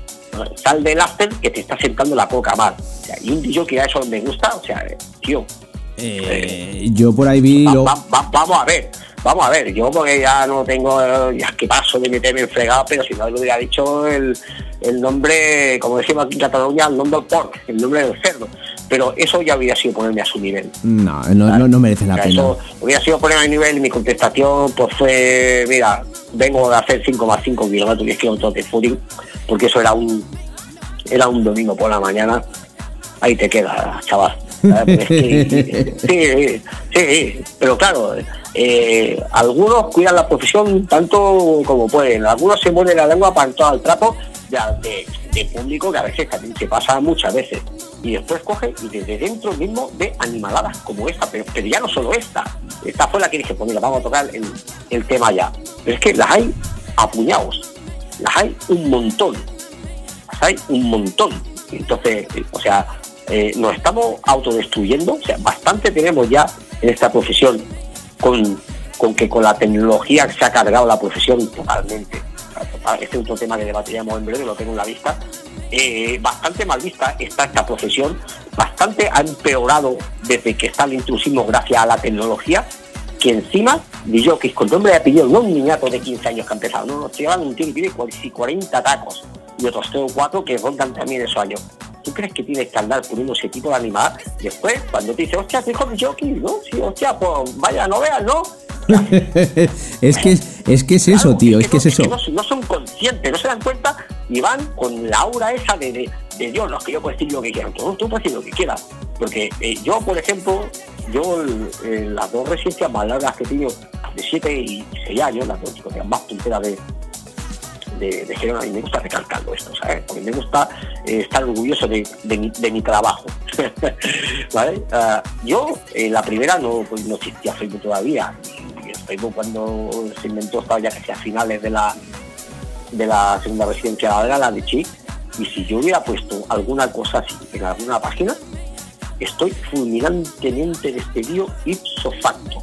sal del after que te está sentando la poca mal, o sea, y un DJ que a eso me gusta, o sea, tío, Eh, yo por ahí vi. Va- lo- va- va- vamos a ver, vamos a ver. Yo porque ya no tengo, ya que paso de meterme en fregado, pero si no le hubiera dicho el, el nombre, como decimos aquí en Cataluña, el nombre del pork, el nombre del cerdo. Pero eso ya hubiera sido ponerme a su nivel. No, no, no, no merece la O sea, pena. eso hubiera sido ponerme a mi nivel y mi contestación pues fue, mira, vengo de hacer 5,5 kilómetros, 10 kilómetros de footing, porque eso era un era un domingo por la mañana, ahí te queda, chaval. Porque es que- (laughs) sí, sí, sí, pero claro, eh, algunos cuidan la profesión tanto como pueden, algunos se mueren la lengua para entrar al trapo de, de- de público que a veces también se pasa muchas veces. Y después coge y desde dentro mismo de animaladas como esta, pero, pero ya no solo esta. Esta fue la que dije, pues mira, vamos a tocar el, el tema ya. Pero es que las hay a puñados. O las hay un montón, las hay un montón. Entonces, eh, o sea, eh, nos estamos autodestruyendo, o sea, bastante tenemos ya en esta profesión con, con que con la tecnología se ha cargado la profesión totalmente. Este es otro tema que debatiremos en breve, lo tengo en la vista. Eh, bastante mal vista está esta profesión, bastante ha empeorado desde que está el intrusismo gracias a la tecnología, que encima, yo que con nombre de apellido, no un niñato de 15 años que ha empezado, no, nos llevan un tío que tiene 40 tacos y otros 3 o 4 que rondan también esos años. ¿Tú crees que tienes que andar poniendo ese tipo de animal? Después, cuando te dice, hostia, hijo de jockey, ¿no? Sí, hostia, pues vaya, no veas, (laughs) ¿no? es que es que es eso, Claro, tío, es que es no, eso. no, no son conscientes, no se dan cuenta y van con la aura esa de, de, de Dios, no es que yo puedo decir lo que quiera, tú, tú puedes decir lo que quieras. Porque eh, yo, por ejemplo, yo eh, las dos residencias más largas que he tenido, de 7 y 6 años, las dos discotecas más punteras de, de, de y me gusta recalcarlo esto, ¿sabes? Porque me gusta eh, estar orgulloso de, de mi, de trabajo. (laughs) ¿Vale? Ah, yo, eh, la primera no, pues, no existía Facebook todavía. Y Facebook cuando se inventó estaba ya casi a finales de la de la segunda residencia larga, la de Chic. Y si yo hubiera puesto alguna cosa así en alguna página, estoy fulminantemente despedido ipso facto.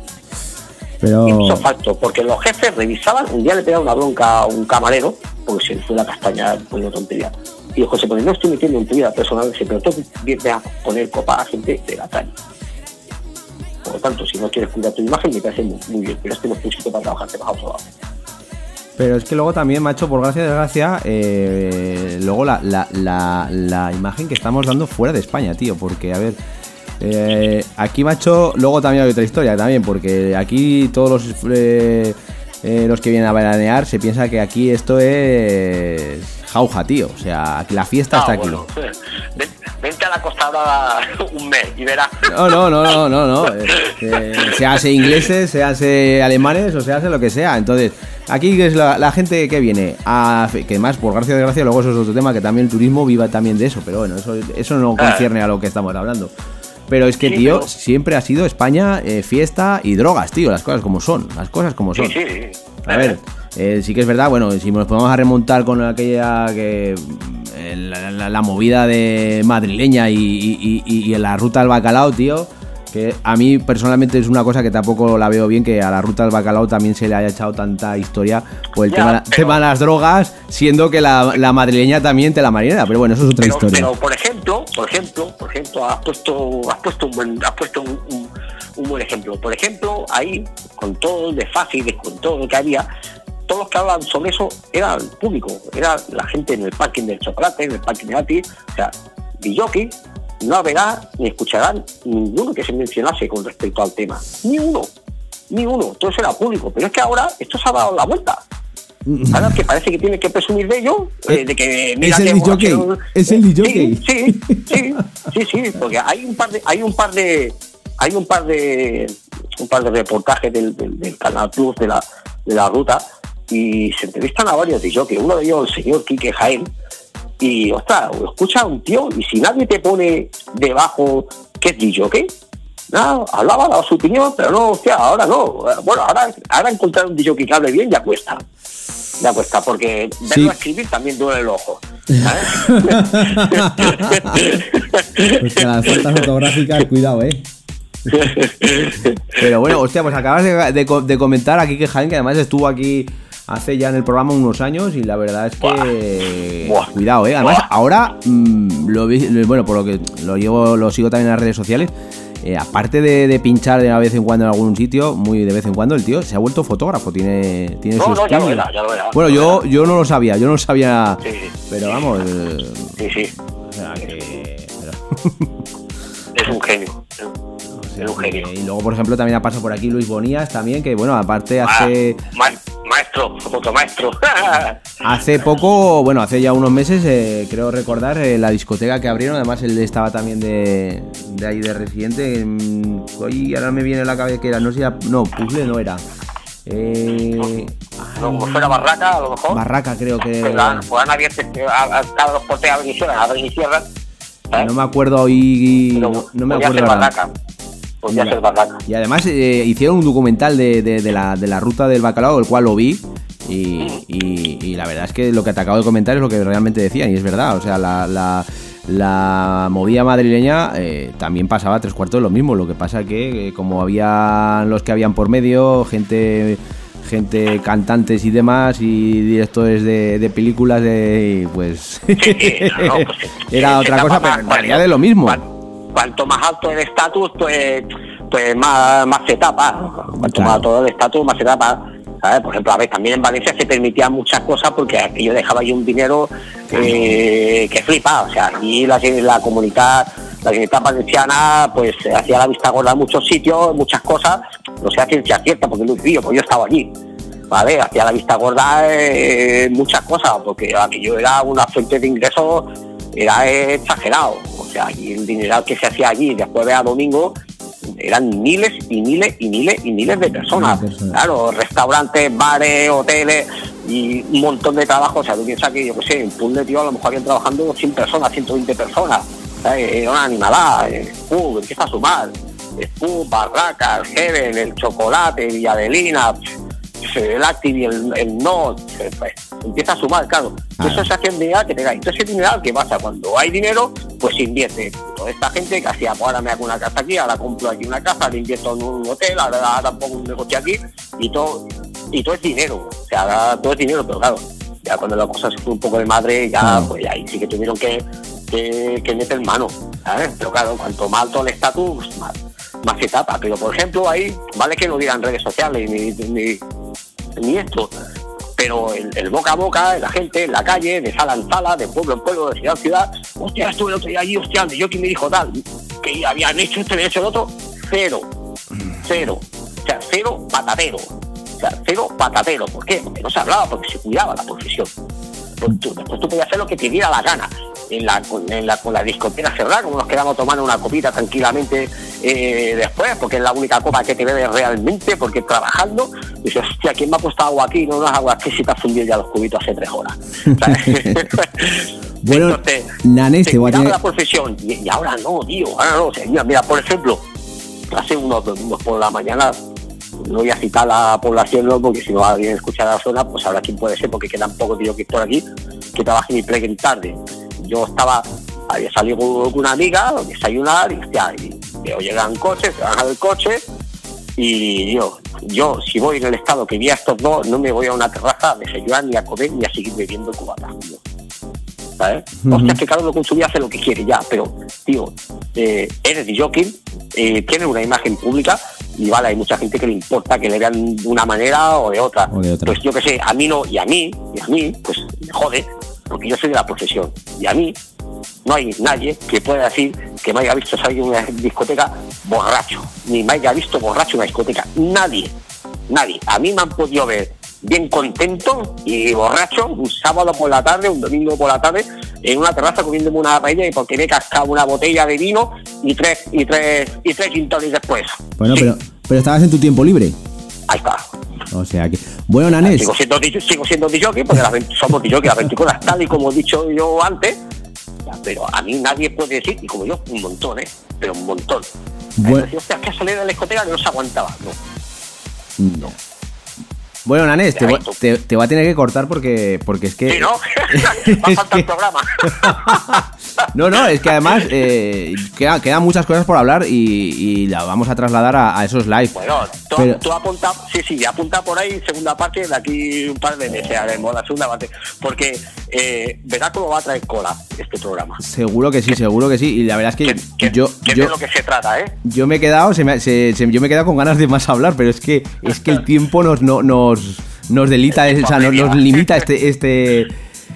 Pero facto, porque los jefes revisaban, un día le pegaron una bronca a un camarero, porque se le fue la castaña por una tontería. Y José, pues no estoy metiendo en tu vida personal, dice, pero tú vienes a poner copa a gente de la calle. Por lo tanto, si no quieres cuidar tu imagen, me parece muy, muy bien, pero este no es un sitio para trabajar, te vas a otro lado. Pero es que luego también, macho, por gracia de desgracia, eh, luego la, la, la, la imagen que estamos dando fuera de España, tío. Porque, a ver, eh, aquí, macho, luego también hay otra historia también, porque aquí todos los, eh, eh, los que vienen a veranear se piensa que aquí esto es jauja, tío. O sea, aquí la fiesta está Ah, aquí. bueno, ven- vente a la Costa Brava (laughs) un mes y verás. No, no, no, no, no, no. (laughs) Eh, eh, se hace ingleses, se hace alemanes o se hace lo que sea. Entonces, aquí es la, la gente que viene a que más por gracia de gracia, luego eso es otro tema que también el turismo viva también de eso, pero bueno, eso, eso no concierne a lo que estamos hablando. Pero es que, Sí, tío, pero- siempre ha sido España eh, fiesta y drogas, tío, las cosas como son, las cosas como Sí, son. sí. A ver, eh, sí que es verdad, bueno, si nos podemos a remontar con aquella que eh, la, la- la movida de madrileña y, y- y- y la ruta del bacalao, tío, que a mí personalmente es una cosa que tampoco la veo bien, que a la ruta del bacalao también se le haya echado tanta historia por el Ya, tema, pero- tema de las drogas, siendo que la, la madrileña también te la marinera, pero bueno, eso es otra Pero, historia. pero, por ejemplo, por ejemplo, por ejemplo, has puesto, has puesto un buen, has puesto un, un- un buen ejemplo. Por ejemplo, ahí, con todo el desfase con todo lo que había, todos los que hablaban sobre eso era el público, era la gente en el parking del chocolate, en el parking de Ati, o sea, Villoki no habrá ni escucharán ninguno que se mencionase con respecto al tema. Ni uno, ni uno, todo eso era público. Pero es que ahora esto se ha dado la vuelta. Ahora que parece que tiene que presumir de ello, eh, de que mira es el que es el disjockey. Sí, sí, sí, sí, sí, porque hay un par de, hay un par de, hay un par de, un par de reportajes del, del, del Canal Plus de la, de la ruta y se entrevistan a varios disjockeys, uno de ellos el señor Quique Jaén y ostras, escucha a un tío y si nadie te pone debajo que es disjockey, nada, hablaba, daba su opinión, pero no, hostia, ahora no. Bueno, ahora, ahora encontrar un disjockey que hable bien ya cuesta. Ya cuesta, porque verlo Sí. escribir también duele el ojo. (laughs) Pues que las fotos fotográficas, cuidado, eh. (laughs) Pero bueno, hostia, pues acabas de, de co- de comentar aquí que Jaén, que además estuvo aquí hace ya en el programa unos años y la verdad es que Buah. cuidado, eh. Además, Buah. ahora mm, lo vi- lo- bueno, por lo que lo llevo, lo sigo también en las redes sociales. eh, aparte de, de pinchar de vez en cuando en algún sitio, muy de vez en cuando, el tío se ha vuelto fotógrafo, tiene, tiene No, su no, ya lo era, ya lo era. Bueno, yo, yo no lo sabía, yo no lo sabía, Sí, sí. pero vamos, eh, Sí, sí, o sea que- pero- (laughs) es un genio. o Es un genio. y luego, por ejemplo, también ha pasado por aquí Luis Bonías, también, que bueno, aparte hace... Ah, ma- maestro, fotomaestro. (laughs) Hace poco, bueno, hace ya unos meses, eh, creo recordar, eh, la discoteca que abrieron, además él estaba también de, de ahí de residente. en- hoy ahora me viene a la cabeza que era, no sé, no, puzzle no era. Eh, no, como fuera Barraca, a lo mejor. Barraca creo que... Pues han, pues han abierto, cada dos abren y cierran. No me acuerdo hoy, no, no me acuerdo. Barraca. Podía Mira. ser Barraca. Y además eh, hicieron un documental de, de- de la, de la ruta del bacalao, el cual lo vi. Y, y- y la verdad es que lo que te acabo de comentar es lo que realmente decían, y es verdad. O sea, la, la, la movida madrileña eh, también pasaba tres cuartos de lo mismo. Lo que pasa que, eh, como había los que habían por medio, gente gente cantantes y demás y directores de, de películas de pues Sí, no, pues, (laughs) era otra cosa pero en realidad de lo mismo Cuanto más alto el estatus, pues, pues más, más se tapa. Cuanto Claro. más alto el estatus, más se tapa. ¿sabes? Por ejemplo, a ver, también en Valencia se permitían muchas cosas porque yo dejaba ahí un dinero eh, que flipa. O sea, aquí la, la comunidad la comunidad valenciana pues hacía la vista gorda en muchos sitios, muchas cosas, no sé a ciencia cierta, porque no yo, pues yo estaba allí. ¿vale? Hacía la vista gorda eh, muchas cosas, porque aquello era una fuente de ingresos, era exagerado. O sea, aquí el dinero que se hacía allí de jueves a domingo eran miles y miles y miles y miles de personas. Claro, restaurantes, bares, hoteles y un montón de trabajo. O sea, tú piensas que, yo qué sé, en Puzle, tío, a lo mejor habían trabajando 100 personas, 120 personas. ¿sabes? Era una animalada. eh, uh, empieza a sumar. Spú, Barracas, Heaven, el Chocolate, Villadelina, el Active y el, el No, eh, pues, empieza a sumar, claro. Eso se hace en dinero que tengáis. Entonces, ese dinero, ¿qué pasa? Cuando hay dinero, pues invierte. Toda esta gente que hacía, pues ahora me hago una casa aquí, ahora compro aquí una casa, le invierto en un hotel, ahora, ahora pongo un negocio aquí, y todo, y todo es dinero. O sea, ahora todo es dinero, pero claro, ya cuando la cosa se fue un poco de madre, ya, pues ahí sí que tuvieron que, que, que meter mano, ¿sabes? Pero claro, cuanto más alto el estatus, más, más se tapa. Pero por ejemplo, ahí, vale que no digan redes sociales ni, ni, ni esto, pero el, el boca a boca, la gente en la calle, de sala en sala, de pueblo en pueblo, de ciudad en ciudad, hostia, estuve el otro día allí, hostia, yo que me dijo tal, que habían hecho esto, habían hecho el otro, cero, cero, o sea, cero patatero, o sea, cero patatero, ¿por qué? Porque no se hablaba, porque se cuidaba la profesión. Pues tú, después tú podías hacer lo que te diera la gana. En la, en la, con la discoteca cerrada, como nos quedamos tomando una copita tranquilamente eh, después, porque es la única copa que te bebes realmente, porque trabajando, dices, hostia, ¿quién me ha puesto agua aquí? No, no es agua, que si te has fundido ya los cubitos hace tres horas. (laughs) (laughs) Bueno, Entonces, te voy a la profesión, y, y ahora no, tío, ahora no. O sea, mira, mira, por ejemplo, hace unos domingos por la mañana, no voy a citar la población, ¿no? porque si no alguien escucha la zona, pues ahora quién puede ser, porque quedan pocos tíos que por aquí, que trabajen y pleguen tarde. Yo estaba, había salido con una amiga a desayunar, y hostia, y veo llegan coches, se bajan del coche, y yo, yo, si voy en el estado que vi a estos dos, no me voy a una terraza a desayunar, ni a comer, ni a seguir bebiendo cubatas, tío. ¿sabes? Hostia, que cada uno con su vida hace lo que quiere ya, pero, tío, eh, eres de jockey, eh, tienes una imagen pública y vale, hay mucha gente que le importa que le vean de una manera o de otra. O de otra. Pues yo que sé, a mí no, y a mí, y a mí, pues me jode, porque yo soy de la profesión, y a mí no hay nadie que pueda decir que me haya visto salir de una discoteca borracho, ni me haya visto borracho en una discoteca, nadie, nadie. A mí me han podido ver bien contento y borracho un sábado por la tarde, un domingo por la tarde, en una terraza comiéndome una paella y porque me he cascado una botella de vino y tres y tres y tres después. Bueno, Sí, pero, pero estabas en tu tiempo libre. ahí está. O sea que. Bueno, Nanes. Sigo siendo, sigo siendo DJ porque las 20 somos DJ las 24 horas, tal y como he dicho yo antes. Pero a mí nadie puede decir, y como yo, un montón, ¿eh? Pero un montón. Bueno. Decir, hostia, es que ha salido de la discoteca no se aguantaba. No. No. Bueno, Nanes, te, te, te voy a tener que cortar porque, porque es que... Sí, ¿no? (laughs) (laughs) Va a faltar el programa. (laughs) No, no, es que además eh, queda- quedan muchas cosas por hablar y, y la vamos a trasladar a, a esos live. Bueno, tú, Pero- tú apunta, sí, sí, apunta por ahí segunda parte de aquí un par de meses, haremos la segunda parte, porque eh, verás cómo va a traer cola este programa. Seguro que sí, seguro que sí. Y la verdad es Que, que, que- yo, que yo, lo que se trata, ¿eh? yo me he quedado, se me se- se- yo me he quedado con ganas de más hablar, pero es que es que el tiempo nos no- nos nos delita, El o sea, nos, nos limita este (laughs) este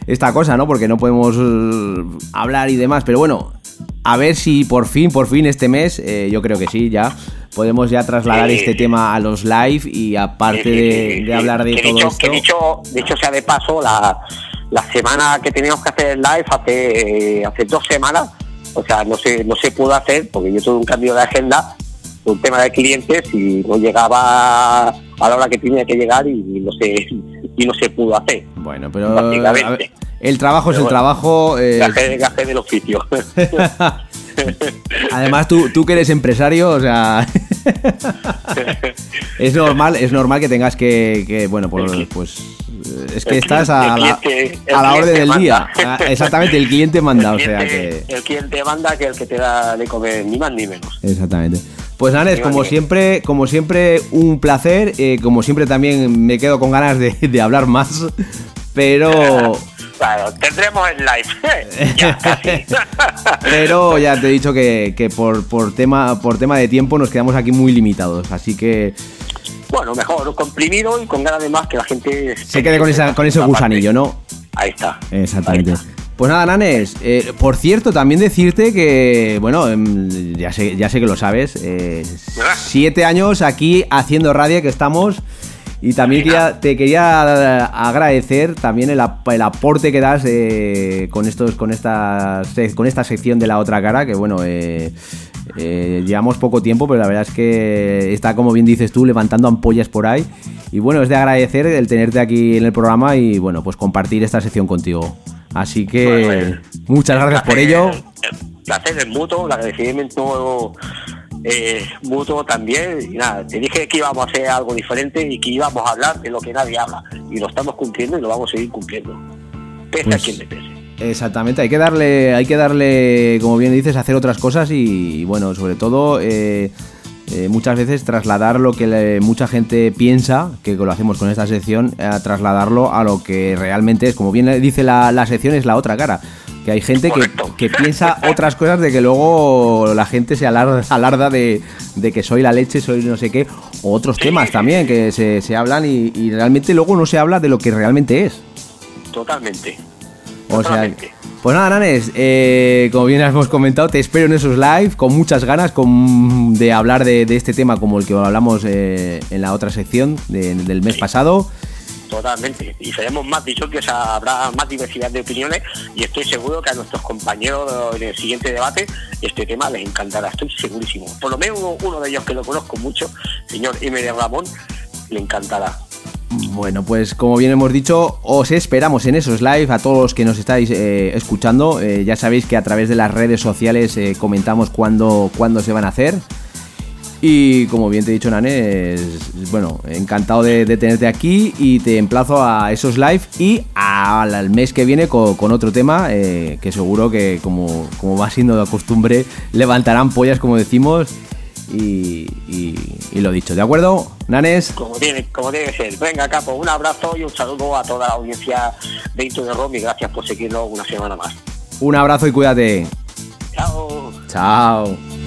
esta cosa, ¿no? Porque no podemos eh, hablar y demás, pero bueno, a ver si por fin, por fin este mes, eh, yo creo que sí, ya podemos ya trasladar este tema a los live y aparte de, hablar de todo dicho, esto. Que dicho, dicho sea de paso, la, la semana que teníamos que hacer el live hace, eh, hace dos semanas, o sea, no se, no se pudo hacer porque yo tuve un cambio de agenda, un tema de clientes y no llegaba a la hora que tenía que llegar y no se, y no se pudo hacer. Bueno, pero ver, el trabajo es el bueno. trabajo. eh, Gaje, gaje del oficio. (laughs) además, tú, tú que eres empresario, o sea. (laughs) es normal, es normal que tengas que, que, bueno, pues, pues es que estás a, la, a la orden del día. Ah, exactamente, el cliente manda, o sea que... El cliente manda que el que te da de comer, ni más ni menos. Exactamente. Pues Nanes, como siempre, como siempre, un placer. Eh, como siempre también me quedo con ganas de, de hablar más. Pero (laughs) Claro, tendremos el live. (laughs) ya, casi. (laughs) Pero ya te he dicho que, por, por, tema, por tema de tiempo nos quedamos aquí muy limitados. Así que. Bueno, mejor, comprimido y con ganas de más que la gente. Se quede con, esa, con ese gusanillo, ¿no? Ahí está. Exactamente. Pues nada, Nanes, eh, por cierto, también decirte que, bueno, em, ya sé, ya sé que lo sabes, eh, siete años aquí haciendo radio que estamos y también te quería agradecer también el, aporte que das eh, con estos, con esta, con esta sección de la otra cara, que bueno, eh, eh, llevamos poco tiempo, pero la verdad es que está, como bien dices tú, levantando ampollas por ahí. Y bueno, es de agradecer el tenerte aquí en el programa y bueno, pues compartir esta sección contigo. Así que muchas gracias por ello. El placer es mutuo, el agradecimiento eh, mutuo también. Y nada, te dije que íbamos a hacer algo diferente y que íbamos a hablar de lo que nadie habla. Y lo estamos cumpliendo y lo vamos a seguir cumpliendo. Pese a pues quien le pese. Exactamente, hay que darle, hay que darle, como bien dices, hacer otras cosas y, bueno, sobre todo eh, eh, muchas veces trasladar lo que mucha gente piensa, que lo hacemos con esta sección, a trasladarlo a lo que realmente es. Como bien dice la, la sección, es la otra cara que hay gente que, piensa otras cosas de que luego la gente se alarda, de, que soy la leche, soy no sé qué, o otros temas también que se, hablan y, realmente luego no se habla de lo que realmente es. Totalmente. O sea, pues nada, Nanes, eh, como bien hemos comentado, te espero en esos live con muchas ganas de hablar de, este tema como el que hablamos eh, en la otra sección del mes pasado. Totalmente. Y seremos más dicho que habrá más diversidad de opiniones y estoy seguro que a nuestros compañeros en el siguiente debate este tema les encantará. Estoy segurísimo. Por lo menos uno, de ellos que lo conozco mucho, señor de Ramón, le encantará. Bueno, pues como bien hemos dicho, os esperamos en esos live a todos los que nos estáis eh, escuchando. Eh, ya sabéis que a través de las redes sociales eh, comentamos cuándo, cuándo se van a hacer. Y como bien te he dicho, Nane, bueno, encantado de, tenerte aquí y te emplazo a esos live y al mes que viene con, otro tema que seguro que, como, como va siendo de costumbre, levantarán pollas, como decimos. Y, lo dicho, ¿de acuerdo, Nanes? Como tiene, como debe ser. Venga, Capo, un abrazo y un saludo a toda la audiencia de Into de Rom y gracias por seguirnos una semana más. Un abrazo y cuídate. Chao. Chao.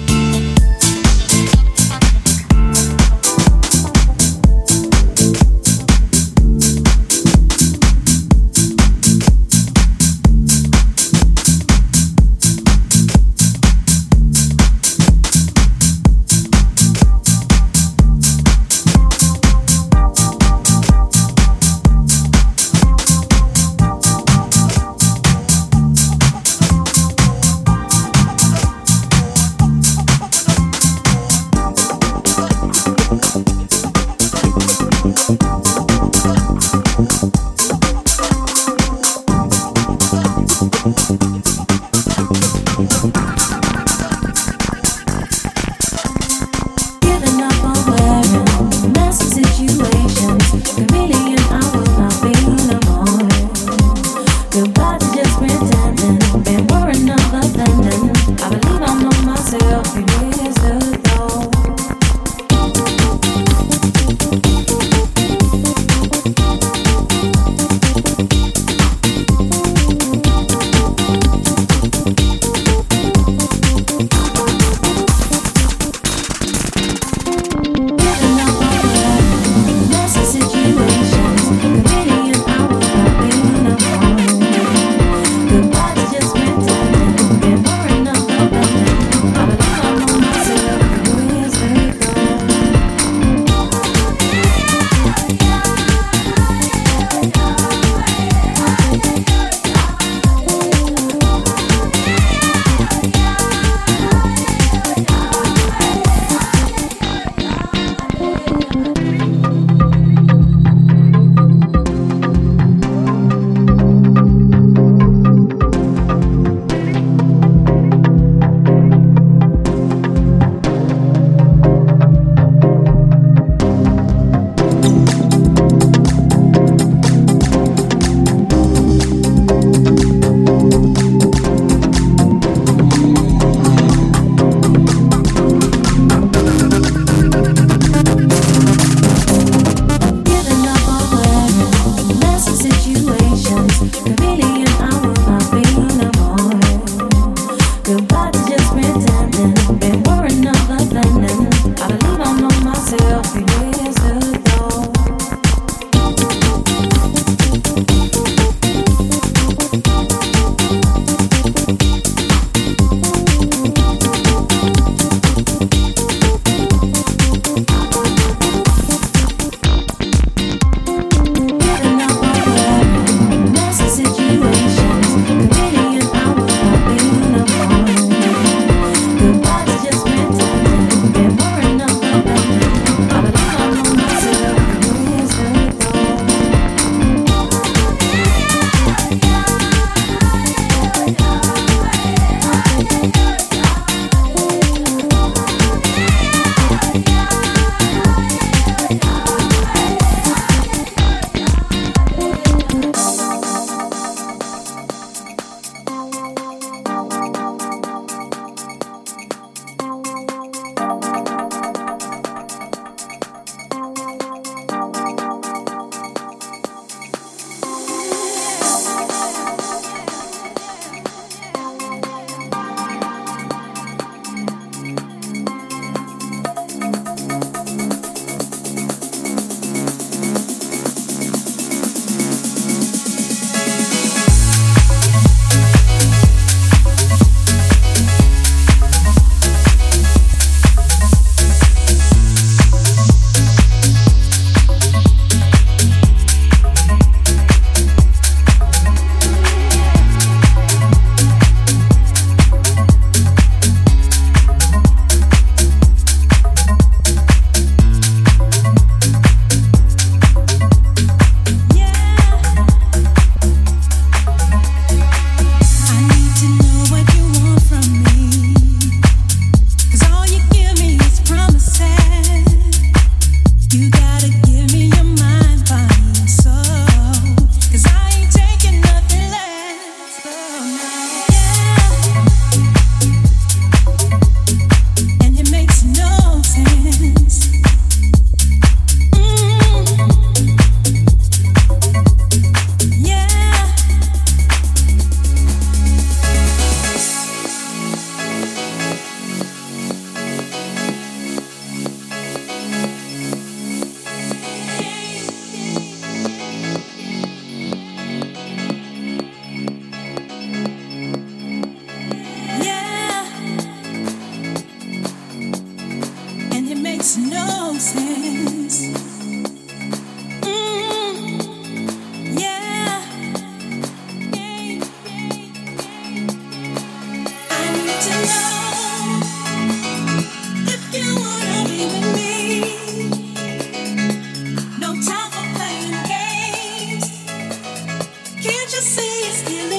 still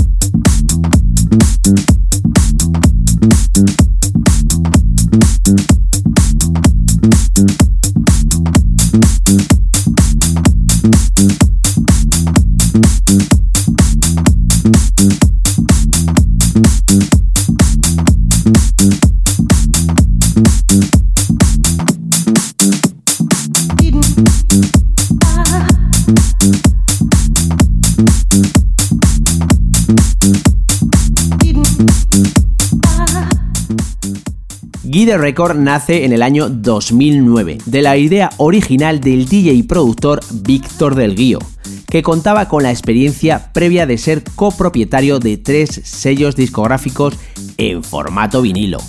Guide Record nace en el año 2009, de la idea original del DJ y productor Víctor del Guío, que contaba con la experiencia previa de ser copropietario de tres sellos discográficos en formato vinilo.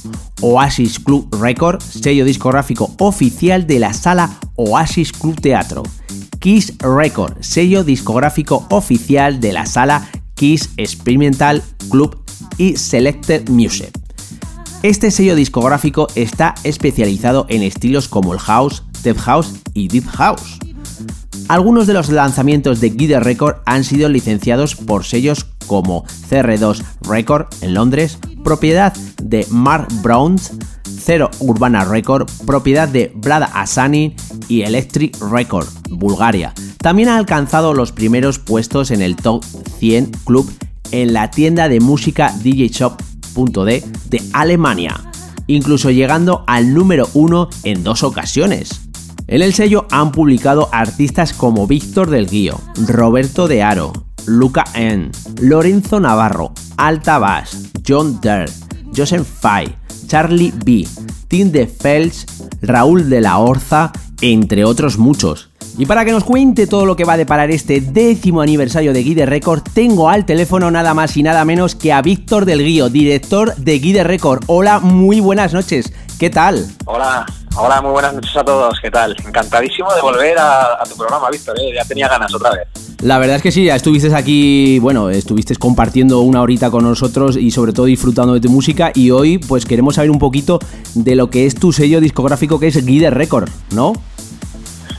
Oasis Club Record, sello discográfico oficial de la sala Oasis Club Teatro. Kiss Record, sello discográfico oficial de la sala Kiss Experimental Club y Selected Music. Este sello discográfico está especializado en estilos como el house, deep house y deep house. Algunos de los lanzamientos de Guide Record han sido licenciados por sellos como CR2 Record en Londres, propiedad de Mark Browns, Zero Urbana Record, propiedad de Vlada Asani y Electric Record, Bulgaria. También ha alcanzado los primeros puestos en el Top 100 Club en la tienda de música DJ De Alemania, incluso llegando al número 1 en dos ocasiones. En el sello han publicado artistas como Víctor del Guío, Roberto de Aro, Luca N, Lorenzo Navarro, Alta Bass, John Dirt, Joseph Fay, Charlie B, Tim de Fels, Raúl de la Orza, entre otros muchos. Y para que nos cuente todo lo que va a deparar este décimo aniversario de Guide Record, tengo al teléfono nada más y nada menos que a Víctor del Guío, director de Guide Record. Hola, muy buenas noches. ¿Qué tal? Hola, hola, muy buenas noches a todos. ¿Qué tal? Encantadísimo de volver a, a tu programa, Víctor. ¿eh? Ya tenía ganas otra vez. La verdad es que sí, ya estuviste aquí, bueno, estuviste compartiendo una horita con nosotros y sobre todo disfrutando de tu música y hoy pues queremos saber un poquito de lo que es tu sello discográfico que es Guide Record, ¿no?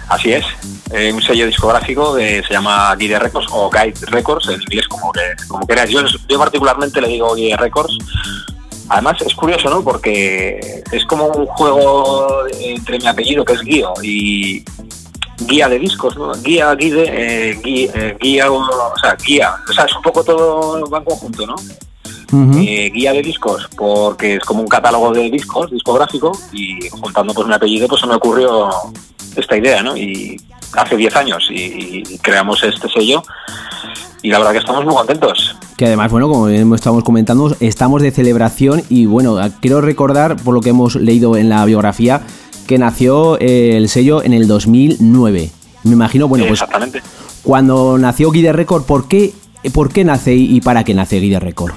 Así es. Eh, un sello discográfico que se llama Guide Records o Guide Records en inglés, como que como queráis. Yo, particularmente le digo Guide Records. Además es curioso, ¿no? Porque es como un juego entre mi apellido, que es Guío, y guía de discos, ¿no? Guía, guide, eh, guía, eh, guía, o sea, guía. O sea, es un poco todo va en conjunto, ¿no? Eh, guía de discos, porque es como un catálogo de discos, discográfico, y juntando pues mi apellido, pues se me ocurrió esta idea, ¿no? Y hace 10 años y, y creamos este sello y la verdad que estamos muy contentos. Que además, bueno, como estamos comentando, estamos de celebración y bueno, quiero recordar, por lo que hemos leído en la biografía, que nació eh, el sello en el 2009. Me imagino, bueno, pues cuando nació Guide Record, ¿por qué, ¿por qué nace y para qué nace Guide Record?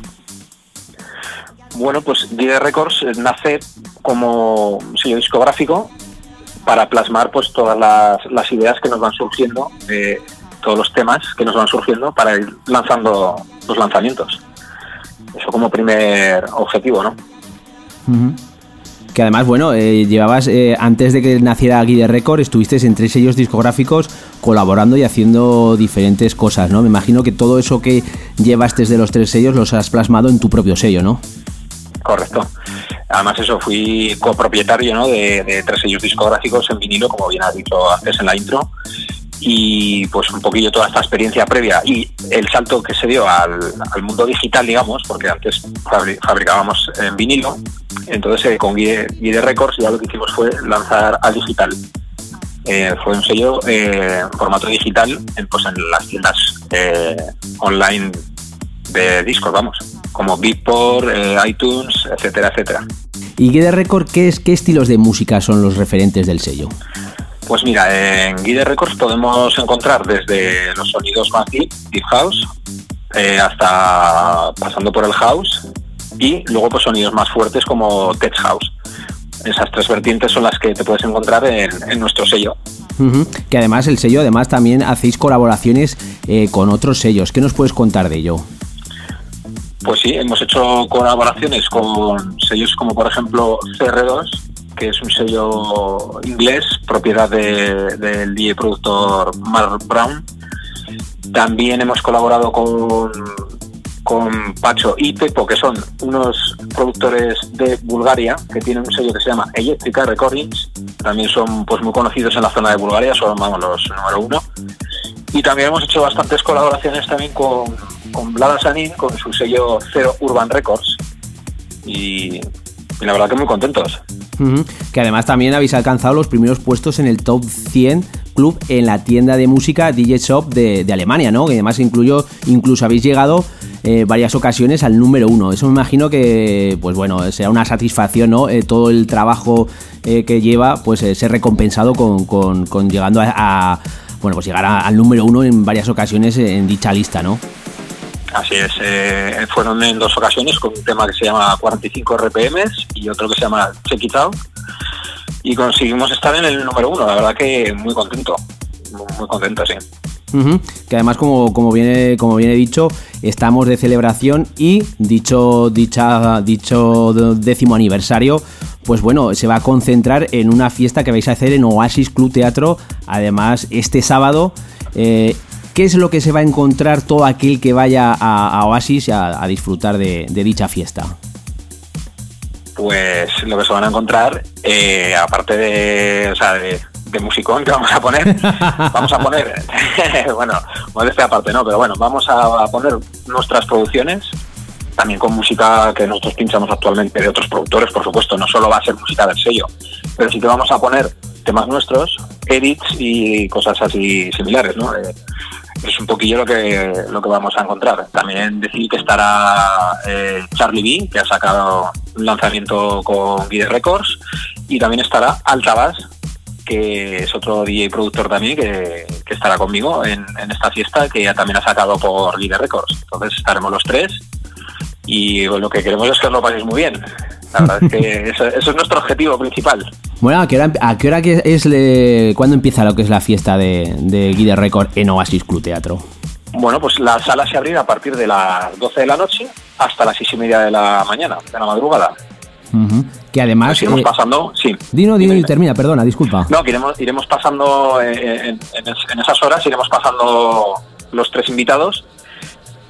Bueno, pues Guide Records eh, nace como sello discográfico para plasmar pues todas las, las ideas que nos van surgiendo, eh, todos los temas que nos van surgiendo para ir lanzando los lanzamientos. Eso como primer objetivo, ¿no? Que además, bueno, eh, llevabas, eh, antes de que naciera Guide Record, estuviste en tres sellos discográficos colaborando y haciendo diferentes cosas, ¿no? Me imagino que todo eso que llevas desde los tres sellos los has plasmado en tu propio sello, ¿no? Correcto. Además eso, fui copropietario ¿no? de, tres sellos discográficos en vinilo, como bien has dicho antes en la intro, y pues un poquillo toda esta experiencia previa y el salto que se dio al, mundo digital, digamos, porque antes fabri- fabricábamos en vinilo, entonces eh, con Guide, Guide Records ya lo que hicimos fue lanzar al digital. Eh, fue un sello eh, en formato digital en, pues en las tiendas eh, online de discos, vamos, como Beatport, eh, iTunes, etcétera, etcétera. ¿Y Guide Record qué, es, qué estilos de música son los referentes del sello? Pues mira, en Guide Records podemos encontrar desde los sonidos más deep, deep house, eh, hasta pasando por el house y luego pues sonidos más fuertes como tech house. Esas tres vertientes son las que te puedes encontrar en, en nuestro sello. Que además el sello, además también hacéis colaboraciones eh, con otros sellos. ¿Qué nos puedes contar de ello? Pues sí, hemos hecho colaboraciones con sellos como por ejemplo CR2, que es un sello inglés, propiedad de- del DJ productor Mark Brown. También hemos colaborado con, con Pacho y Pepo, que son unos productores de Bulgaria, que tienen un sello que se llama Electrica Recordings. También son pues muy conocidos en la zona de Bulgaria, son vamos, los número uno. Y también hemos hecho bastantes colaboraciones también con, con Blada Sanin, con su sello Zero Urban Records. Y, la verdad que muy contentos. Que además también habéis alcanzado los primeros puestos en el top 100 club en la tienda de música DJ Shop de, Alemania, ¿no? Que además incluyó, incluso habéis llegado eh, varias ocasiones al número uno. Eso me imagino que, pues bueno, será una satisfacción, ¿no? Eh, todo el trabajo eh, que lleva, pues ser recompensado con, con- llegando a- bueno, pues llegar a- al número uno en varias ocasiones en dicha lista, ¿no? Así es, eh, fueron en dos ocasiones con un tema que se llama 45 RPMs y otro que se llama Check It Out. Y conseguimos estar en el número uno, la verdad que muy contento, muy, muy contento, sí. Que además, como, como, viene, como viene dicho, estamos de celebración y dicho, dicha, dicho décimo aniversario, pues bueno, se va a concentrar en una fiesta que vais a hacer en Oasis Club Teatro, además este sábado. eh, ¿Qué es lo que se va a encontrar todo aquel que vaya a, Oasis a, disfrutar de, dicha fiesta? Pues lo que se van a encontrar, eh, aparte de, de musicón que vamos a poner, (laughs) vamos a poner, (laughs) bueno, modestia aparte, no, pero bueno, vamos a, poner nuestras producciones, también con música que nosotros pinchamos actualmente de otros productores, por supuesto, no solo va a ser música del sello, pero sí que vamos a poner temas nuestros, edits y cosas así similares, ¿no? Eh, es un poquillo lo que lo que vamos a encontrar. También decir que estará eh, Charlie B, que ha sacado un lanzamiento con Guide Records, y también estará Altabas, que es otro DJ productor también que, que estará conmigo en, en esta fiesta, que ya también ha sacado por Guide Records. Entonces estaremos los tres y lo que queremos es que os lo paséis muy bien. La verdad es que (laughs) eso, eso es nuestro objetivo principal. Bueno, ¿a qué hora, a qué hora que es le- cuándo empieza lo que es la fiesta de, de Guide Record en Oasis Club Teatro? Bueno, pues la sala se abrirá a partir de las 12 de la noche hasta las 6 y media de la mañana, de la madrugada. Que además... Iremos eh, pasando, sí. Dino, dino y termina, perdona, disculpa. No, que iremos, iremos pasando eh, en, en es- en esas horas, iremos pasando los tres invitados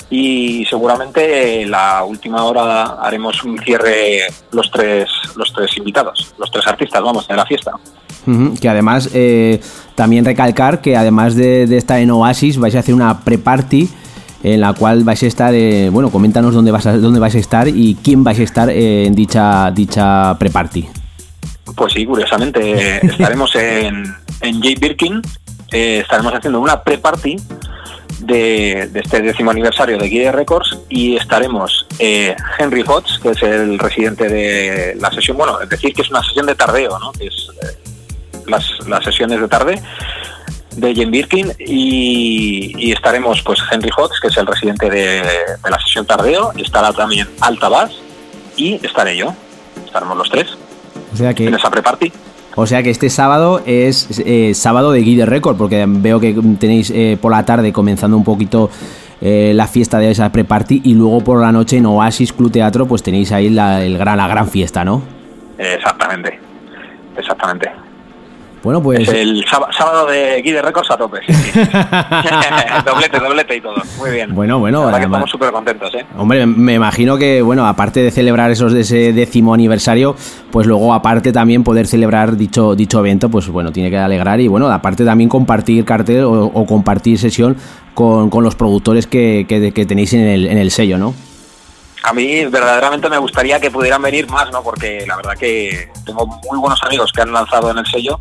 y seguramente eh, la última hora haremos un cierre los tres los tres invitados, los tres artistas, vamos, de la fiesta. Que además, eh, también recalcar que además de, de estar en Oasis, vais a hacer una pre-party en la cual vais a estar, eh, bueno, coméntanos dónde, vas a, dónde vais a estar y quién vais a estar eh, en dicha, dicha pre-party. Pues sí, curiosamente (laughs) estaremos en, en J. Birkin, eh, estaremos haciendo una pre-party de, de este décimo aniversario de Guide Records y estaremos eh, Henry Hodge, que es el residente de la sesión, bueno, es decir, que es una sesión de tardeo, ¿no? Que es eh, las, las sesiones de tarde de Jane Birkin y, y estaremos pues Henry Hodge, que es el residente de, de la sesión tardeo, estará también Alta Bass y estaré yo, estaremos los tres O sea que, en esa pre-party. o sea que este sábado es eh, sábado de Guide Record, porque veo que tenéis eh, por la tarde comenzando un poquito eh, la fiesta de esa pre-party y luego por la noche en Oasis Club Teatro pues tenéis ahí la, el gran, la gran fiesta, ¿no? Exactamente, exactamente. Bueno, pues... Es el sába- sábado de Guide Records a tope, sí, sí. (laughs) (laughs) doblete, doblete y todo. Muy bien. Bueno, bueno, La verdad que estamos súper contentos, ¿eh? Hombre, me imagino que, bueno, aparte de celebrar esos de ese décimo aniversario, pues luego aparte también poder celebrar dicho, dicho evento, pues bueno, tiene que alegrar y bueno, aparte también compartir cartel o, o compartir sesión con, con los productores que, que- que tenéis en el, en el sello, ¿no? A mí verdaderamente me gustaría que pudieran venir más, ¿no? Porque la verdad que tengo muy buenos amigos que han lanzado en el sello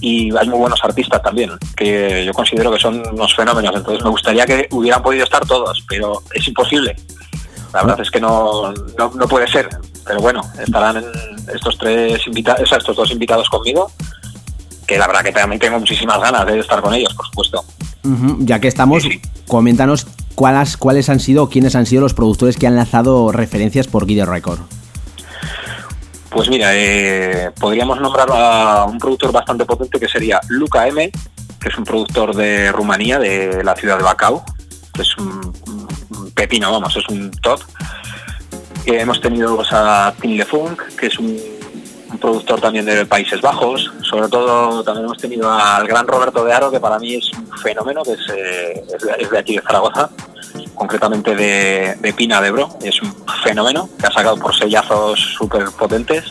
y hay muy buenos artistas también, que yo considero que son unos fenómenos. Entonces me gustaría que hubieran podido estar todos, pero es imposible. La verdad es que no, no, no puede ser. Pero bueno, estarán estos tres invitados, sea, estos dos invitados conmigo, que la verdad que también tengo muchísimas ganas de estar con ellos, por supuesto. Ya que estamos, Sí, sí. coméntanos cuáles, cuáles han sido quiénes han sido los productores que han lanzado referencias por Guide Record. Pues mira, eh, podríamos nombrar a un productor bastante potente que sería Luca M, que es un productor de Rumanía, de la ciudad de Bacau, es un, pepino, vamos, es un top. Eh, hemos tenido a Tim Lefunk, que es un, un productor también de Países Bajos. Sobre todo también hemos tenido al gran Roberto de Aro, que para mí es un fenómeno, que es, eh, de- aquí de Zaragoza concretamente de, de Pina de Ebro, es un fenómeno que ha sacado por sellazos súper potentes.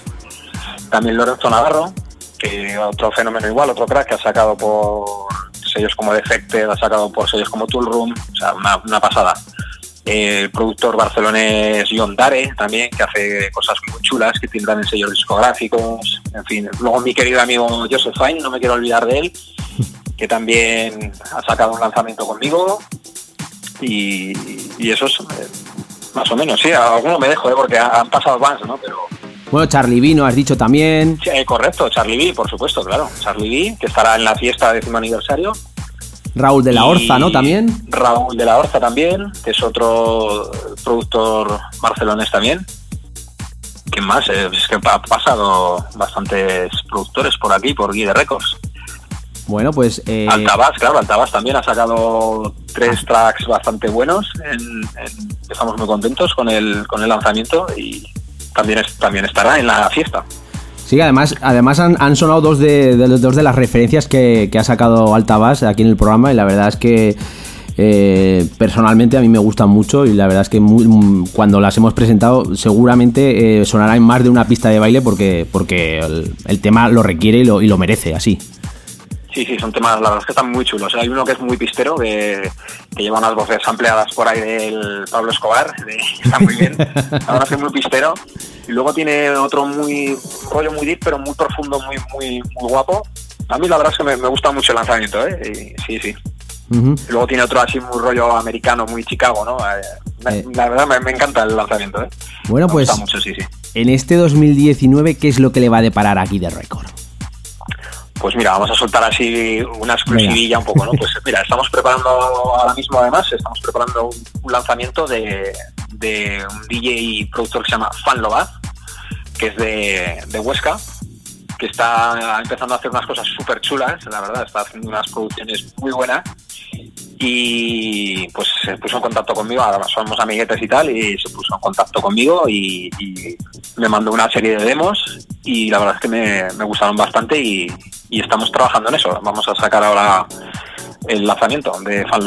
También Lorenzo Navarro, que otro fenómeno igual, otro crack que ha sacado por sellos como Defected, ha sacado por sellos como Tool Room, o sea, una pasada. El productor barcelonés John Dare también, que hace cosas muy chulas, que tendrán en sellos discográficos, en fin. Luego mi querido amigo Joseph Fine, no me quiero olvidar de él, (laughs) que también ha sacado un lanzamiento conmigo y, y eso es eh, más o menos, sí, a alguno me dejo, ¿eh? porque ha- han pasado más, ¿no? Pero Bueno, Charlie Vino, has dicho también. sí, eh, correcto, Charlie B, por supuesto, claro, Charlie B, que estará en la fiesta décimo aniversario. Raúl de la Orza, ¿no? También. Raúl de la Orza también, que es otro productor barcelonés también. ¿Quién más? Eh, es que ha pasado bastantes productores por aquí, por Guide Records. Bueno, pues. eh, Altabás, claro, Altabás también ha sacado tres tracks bastante buenos. en- en- estamos muy contentos con el, con el lanzamiento y también, es- también estará en la fiesta. Sí, además, además han, han sonado dos de, dos de las referencias que, que ha sacado Altabás aquí en el programa y la verdad es que eh, personalmente a mí me gustan mucho y la verdad es que muy- mm, cuando las hemos presentado seguramente eh, sonará en más de una pista de baile porque, porque el, el tema lo requiere y lo, y lo merece así. Sí, sí, son temas, la verdad es que están muy chulos. Hay uno que es muy pistero, que, que lleva unas voces ampliadas por ahí del Pablo Escobar, (laughs) de- está muy bien. La verdad es que es muy pistero. Y luego tiene otro muy rollo muy deep, pero muy profundo, muy muy muy guapo. A mí la verdad es que me, me gusta mucho el lanzamiento, ¿eh? Y- sí, sí. Y luego tiene otro así muy rollo americano, muy Chicago, ¿no? Eh, Eh. La verdad me, me encanta el lanzamiento, ¿eh? Bueno, Me pues gusta mucho, sí, sí. en este 2019, ¿qué es lo que le va a deparar aquí de récord? Pues mira, vamos a soltar así una exclusivilla un poco, ¿no? (laughs) Pues mira, estamos preparando ahora mismo además, estamos preparando un, un lanzamiento de, de un DJ y productor que se llama Fan Lobaz, que es de, de Huesca, que está empezando a hacer unas cosas súper chulas, la verdad, está haciendo unas producciones muy buenas y pues se puso en contacto conmigo, ahora somos amiguetes y tal, y se puso en contacto conmigo y, y me mandó una serie de demos y la verdad es que me, me gustaron bastante y, y estamos trabajando en eso. Vamos a sacar ahora el lanzamiento de Fan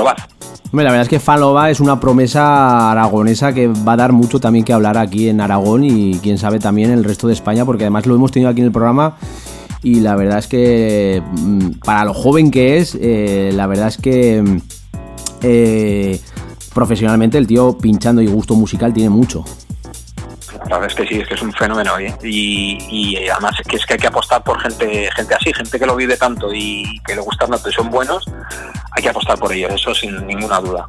la verdad es que Falova es una promesa aragonesa que va a dar mucho también que hablar aquí en Aragón y quién sabe también el resto de España, porque además lo hemos tenido aquí en el programa y la verdad es que mm, para lo joven que es, eh, la verdad es que mm, eh, profesionalmente el tío pinchando y gusto musical tiene mucho. La verdad es que sí, es que es un fenómeno ¿eh? y, y además es que es que hay que apostar por gente gente así, gente que lo vive tanto y que le gustan tanto y son buenos, hay que apostar por ellos, eso sin ninguna duda.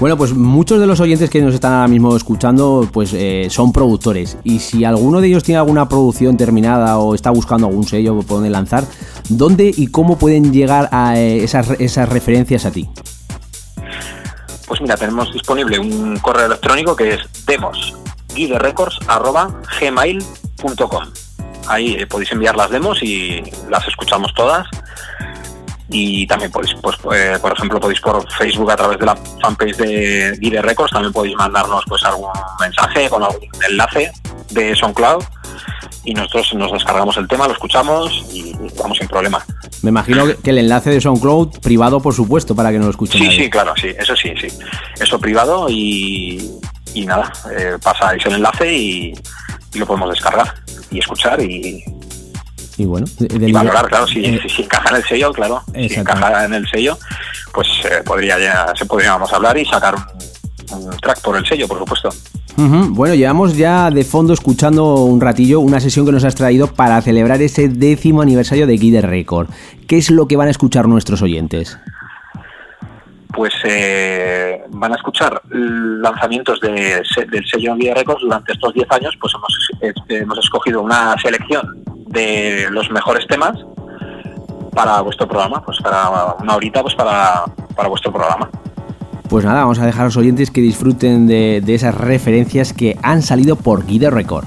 Bueno, pues muchos de los oyentes que nos están ahora mismo escuchando pues eh, son productores y si alguno de ellos tiene alguna producción terminada o está buscando algún sello por donde lanzar, ¿dónde y cómo pueden llegar a eh, esas, esas referencias a ti? Pues mira, tenemos disponible un correo electrónico que es demos gmail.com Ahí eh, podéis enviar las demos y las escuchamos todas. Y también podéis, pues, eh, por ejemplo, podéis por Facebook a través de la fanpage de Guide Records, también podéis mandarnos pues algún mensaje con algún enlace de SoundCloud y nosotros nos descargamos el tema, lo escuchamos y vamos sin problema. Me imagino que el enlace de SoundCloud privado, por supuesto, para que no lo escuchen. Sí, nadie. sí, claro, sí, eso sí, sí. Eso privado y, y nada, eh, pasáis el enlace y, y lo podemos descargar y escuchar y, Y bueno, y valorar, claro, si, eh, si, encaja en el sello, claro, si encaja en el sello, pues eh, podría ya, se podríamos hablar y sacar un, un track por el sello, por supuesto. Ujú, Bueno, llevamos ya de fondo escuchando un ratillo una sesión que nos has traído para celebrar ese décimo aniversario de Guide Record. ¿Qué es lo que van a escuchar nuestros oyentes? Pues eh, van a escuchar lanzamientos de, del sello Envía Records durante estos 10 años, pues hemos, eh, hemos escogido una selección de los mejores temas para vuestro programa, pues para una horita pues para, para vuestro programa. Pues nada, vamos a dejar a los oyentes que disfruten de, de esas referencias que han salido por Guide Record.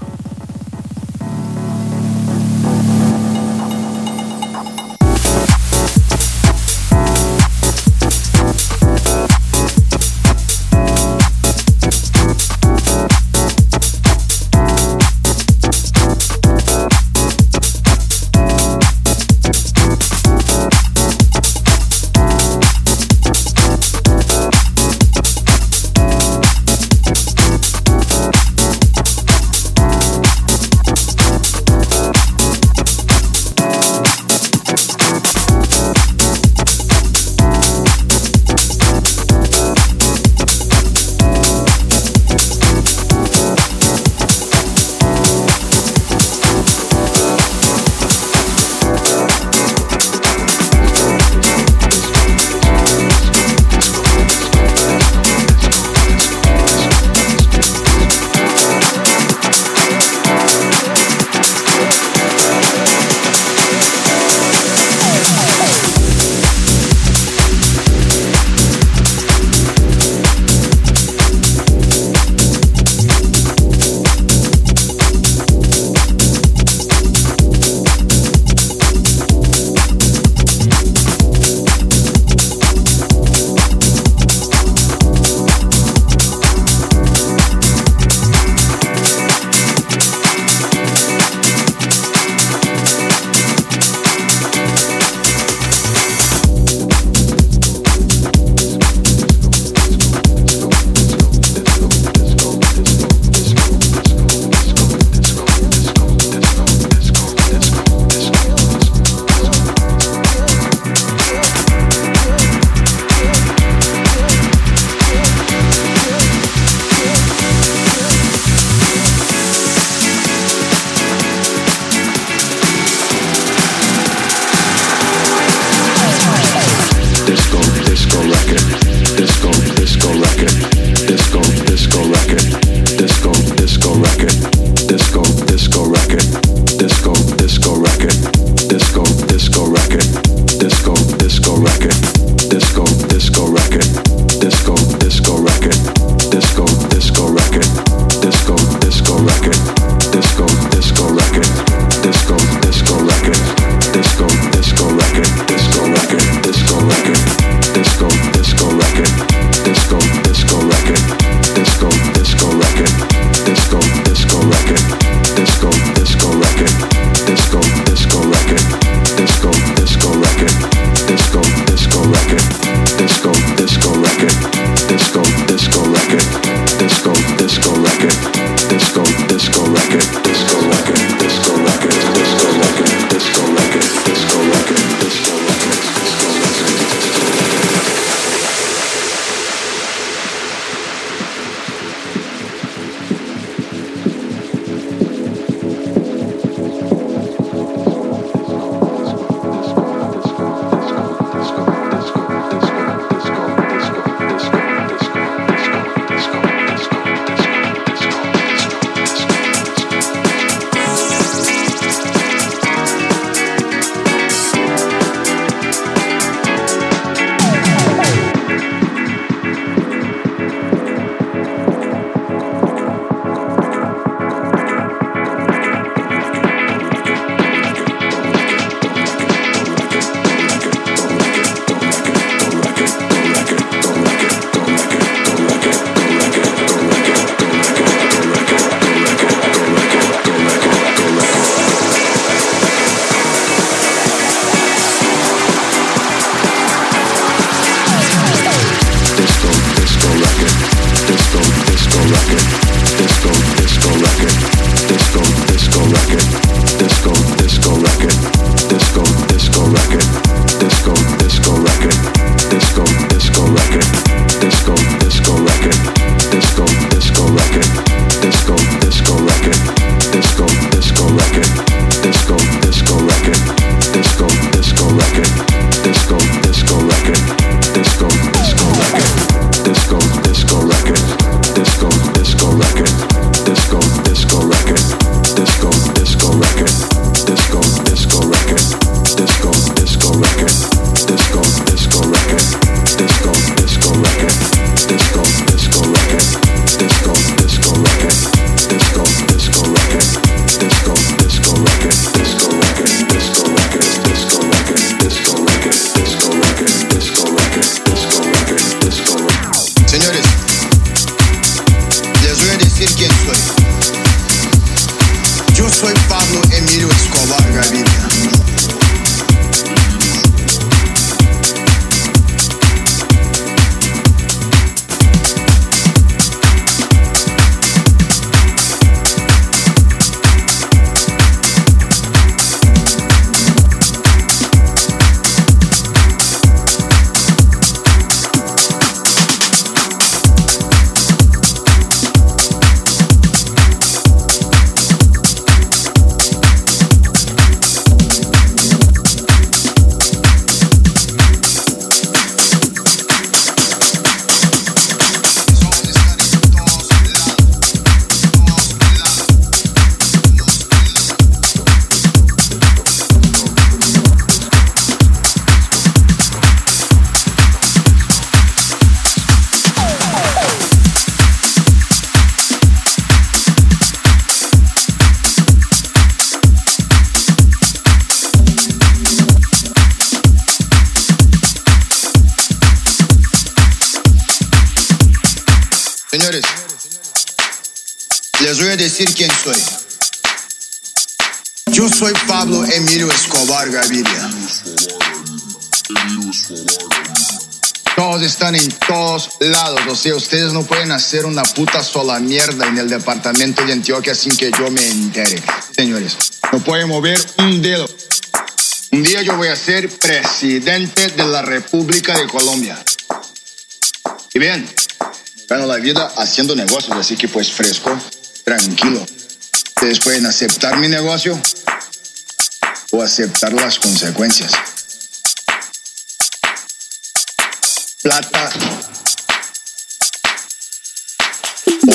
Sea, ustedes no pueden hacer una puta sola mierda en el departamento de Antioquia sin que yo me entere. Señores, no pueden mover un dedo. Un día yo voy a ser presidente de la República de Colombia. Y bien, gano la vida haciendo negocios, así que pues fresco, tranquilo. Ustedes pueden aceptar mi negocio o aceptar las consecuencias. Plata o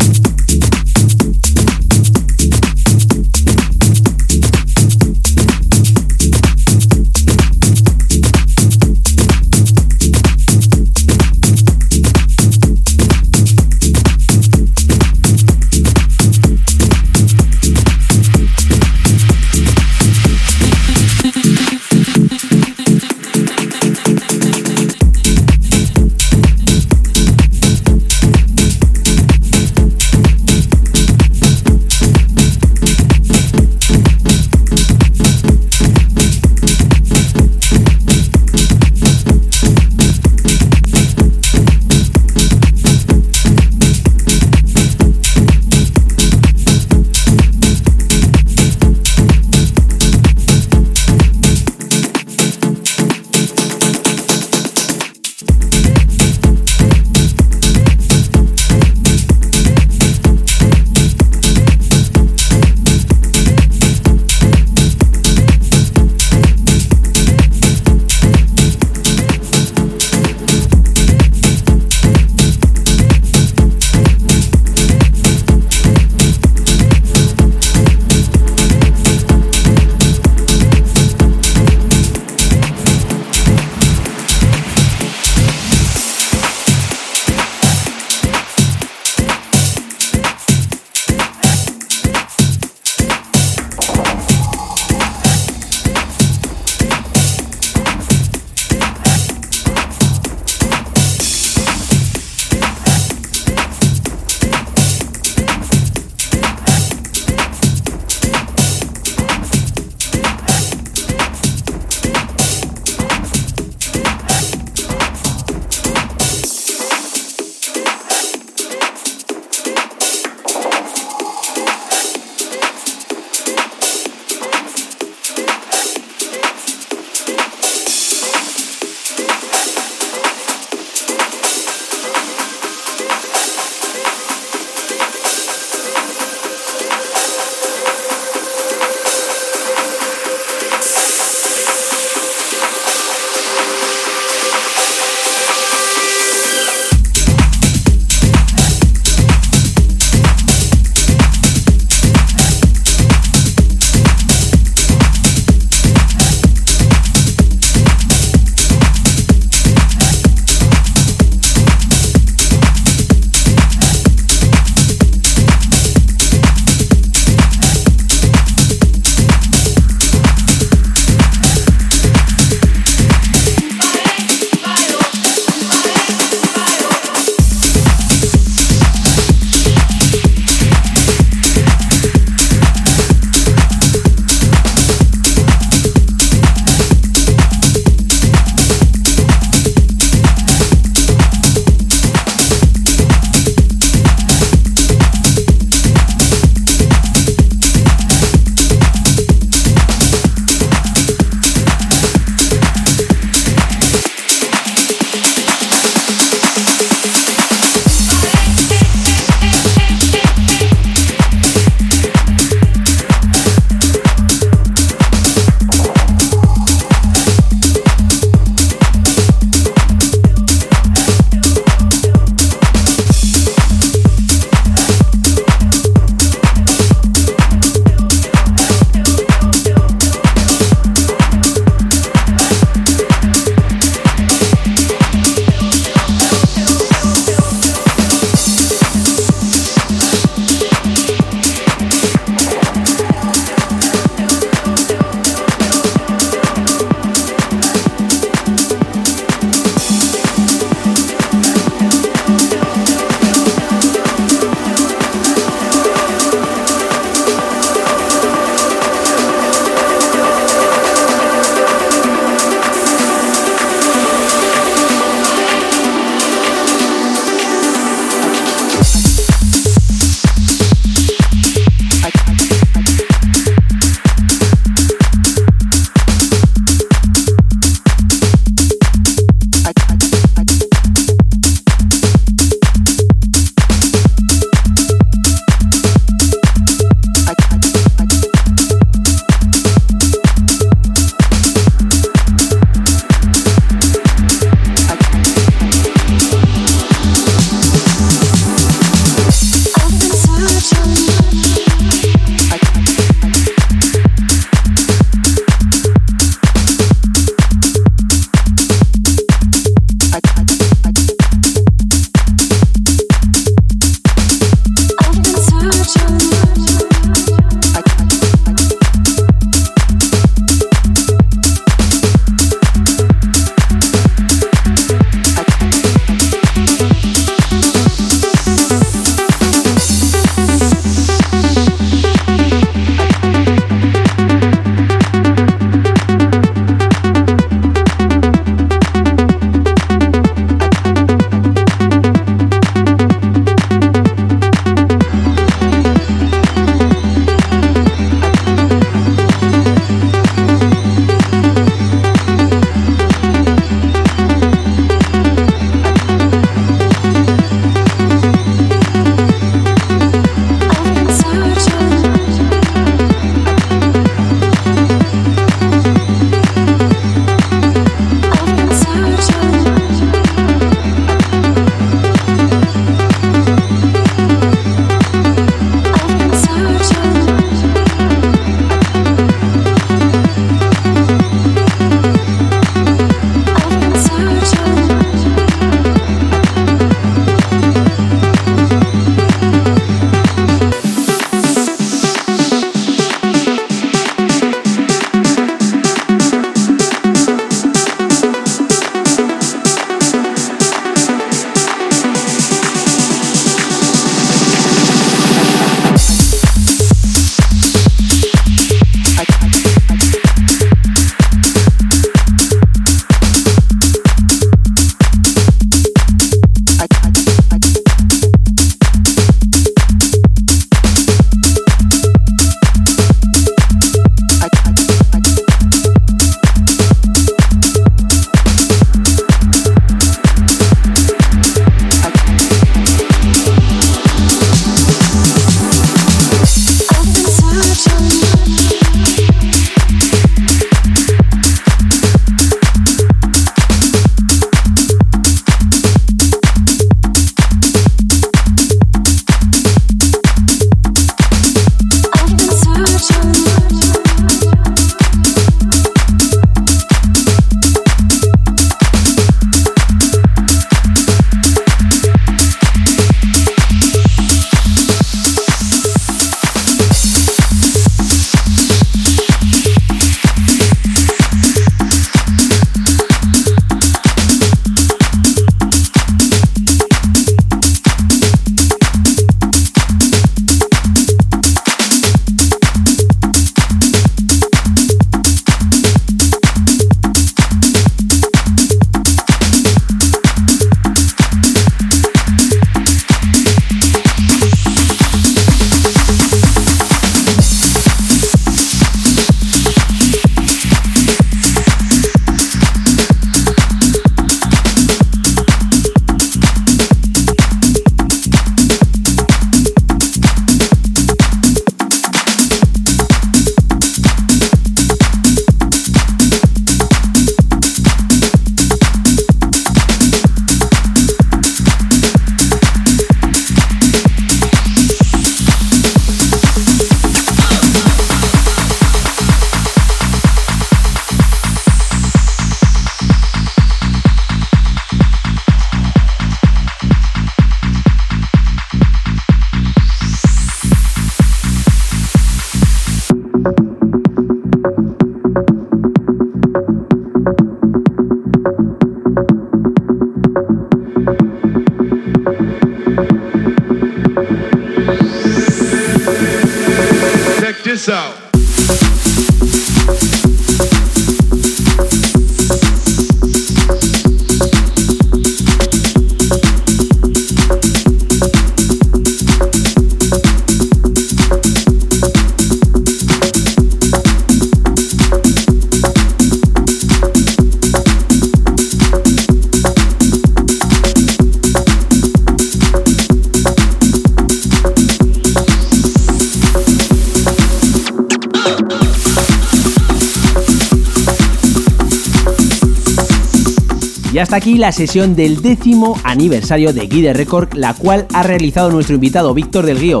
la sesión del décimo aniversario de Guide Record, la cual ha realizado nuestro invitado Víctor del Guío.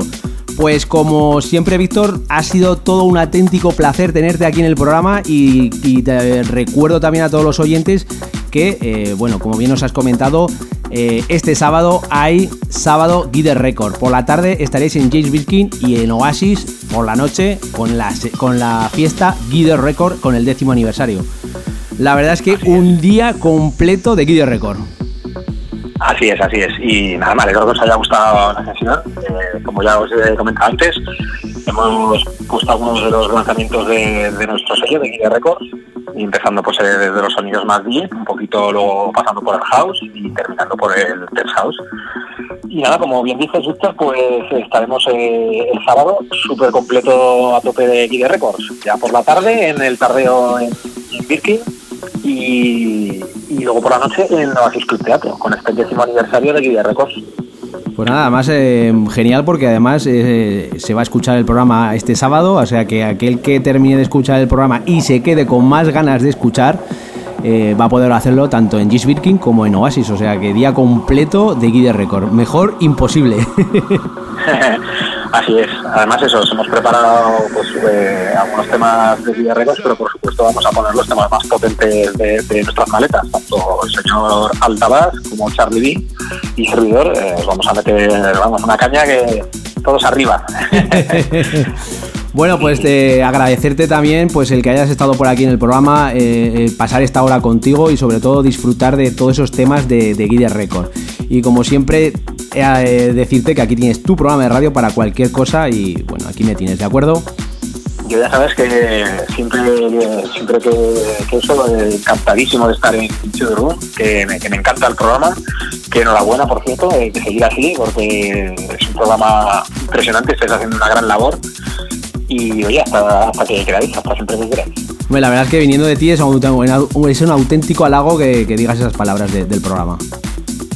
Pues como siempre, Víctor, ha sido todo un auténtico placer tenerte aquí en el programa y, te recuerdo también a todos los oyentes que, eh, bueno, como bien nos has comentado, eh, este sábado hay sábado Guide Record. Por la tarde estaréis en James Birkin y en Oasis por la noche con la, con la fiesta Guide Record con el décimo aniversario. La verdad es que un día completo de Guide Record. Así es, así es. Y nada más, espero que os haya gustado la sesión. Eh, como ya os he comentado antes, hemos puesto algunos de los lanzamientos de, de nuestro sello de Guía Records, y empezando pues desde los sonidos más deep, un poquito luego pasando por el house y terminando por el tech house. Y nada, como bien dices, Víctor, pues estaremos eh, el sábado súper completo a tope de Guide Records. Ya por la tarde en el tardeo en, en Birkin y, y luego por la noche en Oasis Club Teatro, con este décimo aniversario de Guide Records. Pues nada, además eh, genial porque además eh, se va a escuchar el programa este sábado, o sea que aquel que termine de escuchar el programa y se quede con más ganas de escuchar, eh, va a poder hacerlo tanto en Gis Birkin como en Oasis, o sea que día completo de Guide Record. Mejor imposible. (laughs) Así es. Además eso, os hemos preparado pues, eh, algunos temas de Records, pero por supuesto vamos a poner los temas más potentes de, nuestras maletas, tanto el señor Altabás como Charlie B y servidor. eh, os vamos a meter vamos, una caña que todos arriba. (laughs) Bueno, pues eh, agradecerte también pues el que hayas estado por aquí en el programa, pasar esta hora contigo y sobre todo disfrutar de todos esos temas de, de Guide. Y como siempre, eh, decirte que aquí tienes tu programa de radio para cualquier cosa y bueno, aquí me tienes, ¿de acuerdo? Yo ya sabes que siempre, siempre que, que eso, eh, encantadísimo de estar en The Room, que me, que me encanta el programa, que enhorabuena, por cierto, eh, que seguir así, porque es un programa impresionante, estáis haciendo una gran labor. Y oye, hasta, hasta que queráis, hasta siempre que queráis. Bueno, la verdad es que viniendo de ti es un, es un auténtico halago que, que digas esas palabras de- del programa.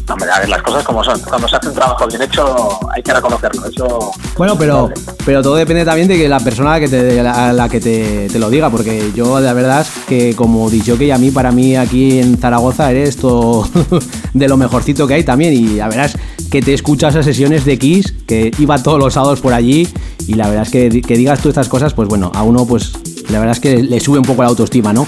Hombre, a ver, las cosas como son. Cuando se hace un trabajo bien hecho, hay que reconocerlo. Eso. Bueno, pero, pero todo depende también de que la persona que te, a la que te, te lo diga, porque yo la verdad es que como dicho que a mí, para mí aquí en Zaragoza eres todo (laughs) de lo mejorcito que hay también y la verdad es que te escuchas esas sesiones de Kiss, que iba todos los sábados por allí y la verdad es que, que digas tú estas cosas, pues bueno, a uno pues la verdad es que le sube un poco la autoestima, ¿no?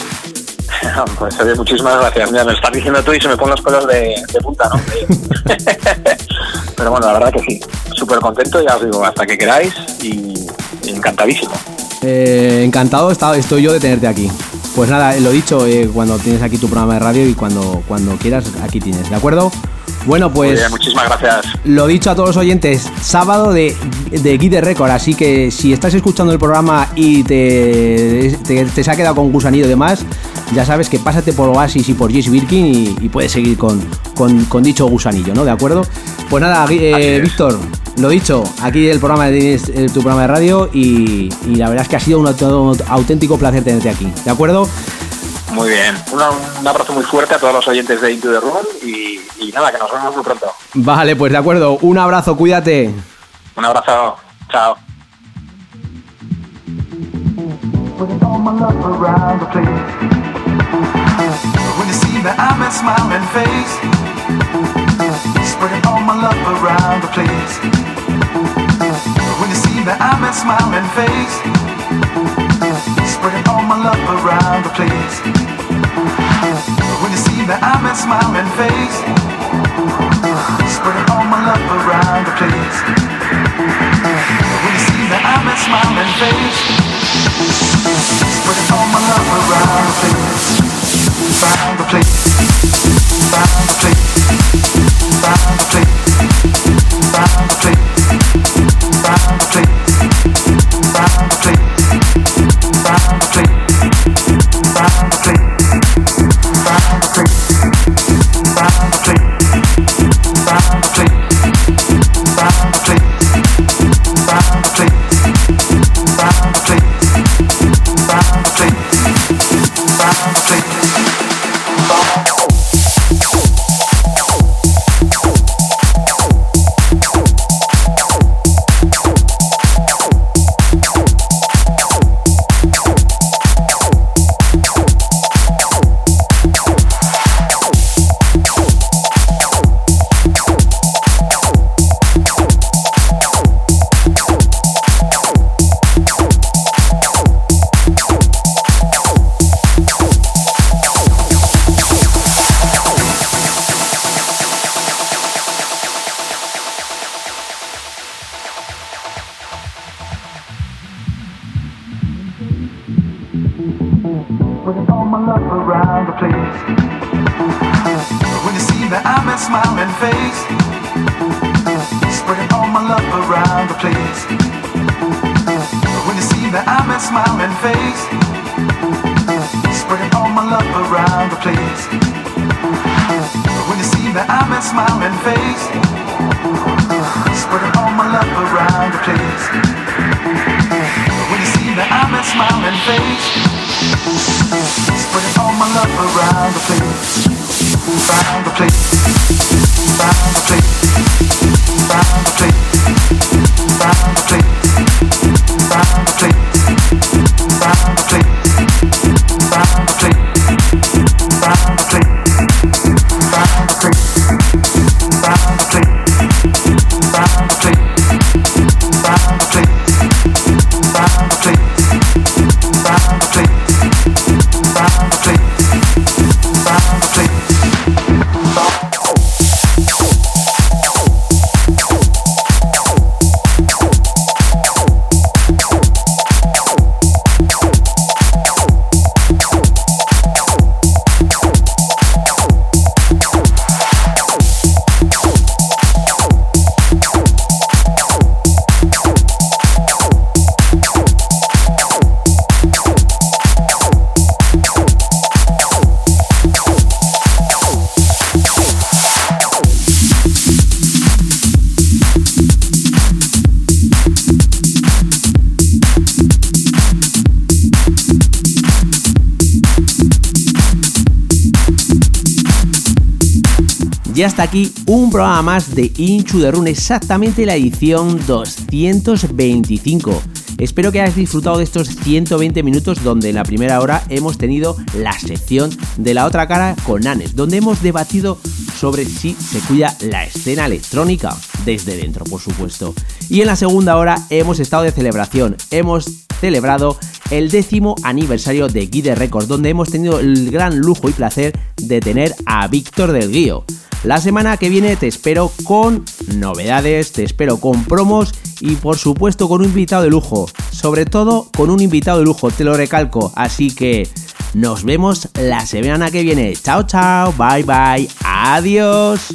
(laughs) Pues oye, muchísimas gracias. Mira, me estás diciendo tú y se me ponen los pelos de, de punta, ¿no? (laughs) Pero bueno, la verdad que sí. Súper contento, ya os digo, hasta que queráis y, encantadísimo. Eh, encantado estoy yo de tenerte aquí. Pues nada, lo dicho, eh, cuando tienes aquí tu programa de radio y cuando, cuando quieras, aquí tienes, ¿de acuerdo? Bueno, pues bien, muchísimas gracias. lo dicho a todos los oyentes, sábado de, de Guide Record, así que si estás escuchando el programa y te, te, te se ha quedado con gusanillo y demás, ya sabes que pásate por Oasis y por Jess Birkin y, y puedes seguir con, con, con dicho gusanillo, ¿no? ¿De acuerdo? Pues nada, eh, Víctor, lo dicho, aquí el programa eh, tu programa de radio y, y la verdad es que ha sido un, auténtico placer tenerte aquí, ¿de acuerdo? Muy bien. Una- un abrazo muy fuerte a todos los oyentes de Into the Room y, y nada, que nos vemos muy pronto. Vale, pues de acuerdo, un abrazo, cuídate. Un abrazo. Chao. Putting all my love around the place. When you see me, I'm a smiling face. Spreading all my love around the place. When you see me, I'm a smiling face. Spreading all my love around the place. When you see that I'm a smiling face, spreading all my love around the place. When you see that I'm a smiling face, spreading all my love around the place. Found the place, found the place. Programa más de Inchu de Run, exactamente la edición 225. Espero que hayas disfrutado de estos 120 minutos donde en la primera hora hemos tenido la sección de la otra cara con Anes, donde hemos debatido sobre si se cuida la escena electrónica desde dentro, por supuesto. Y en la segunda hora hemos estado de celebración, hemos celebrado el décimo aniversario de Guide Records, donde hemos tenido el gran lujo y placer de tener a Víctor del Guío. La semana que viene te espero con novedades, te espero con promos y por supuesto con un invitado de lujo. Sobre todo con un invitado de lujo, te lo recalco. Así que nos vemos la semana que viene. Chao, chao, bye, bye, adiós.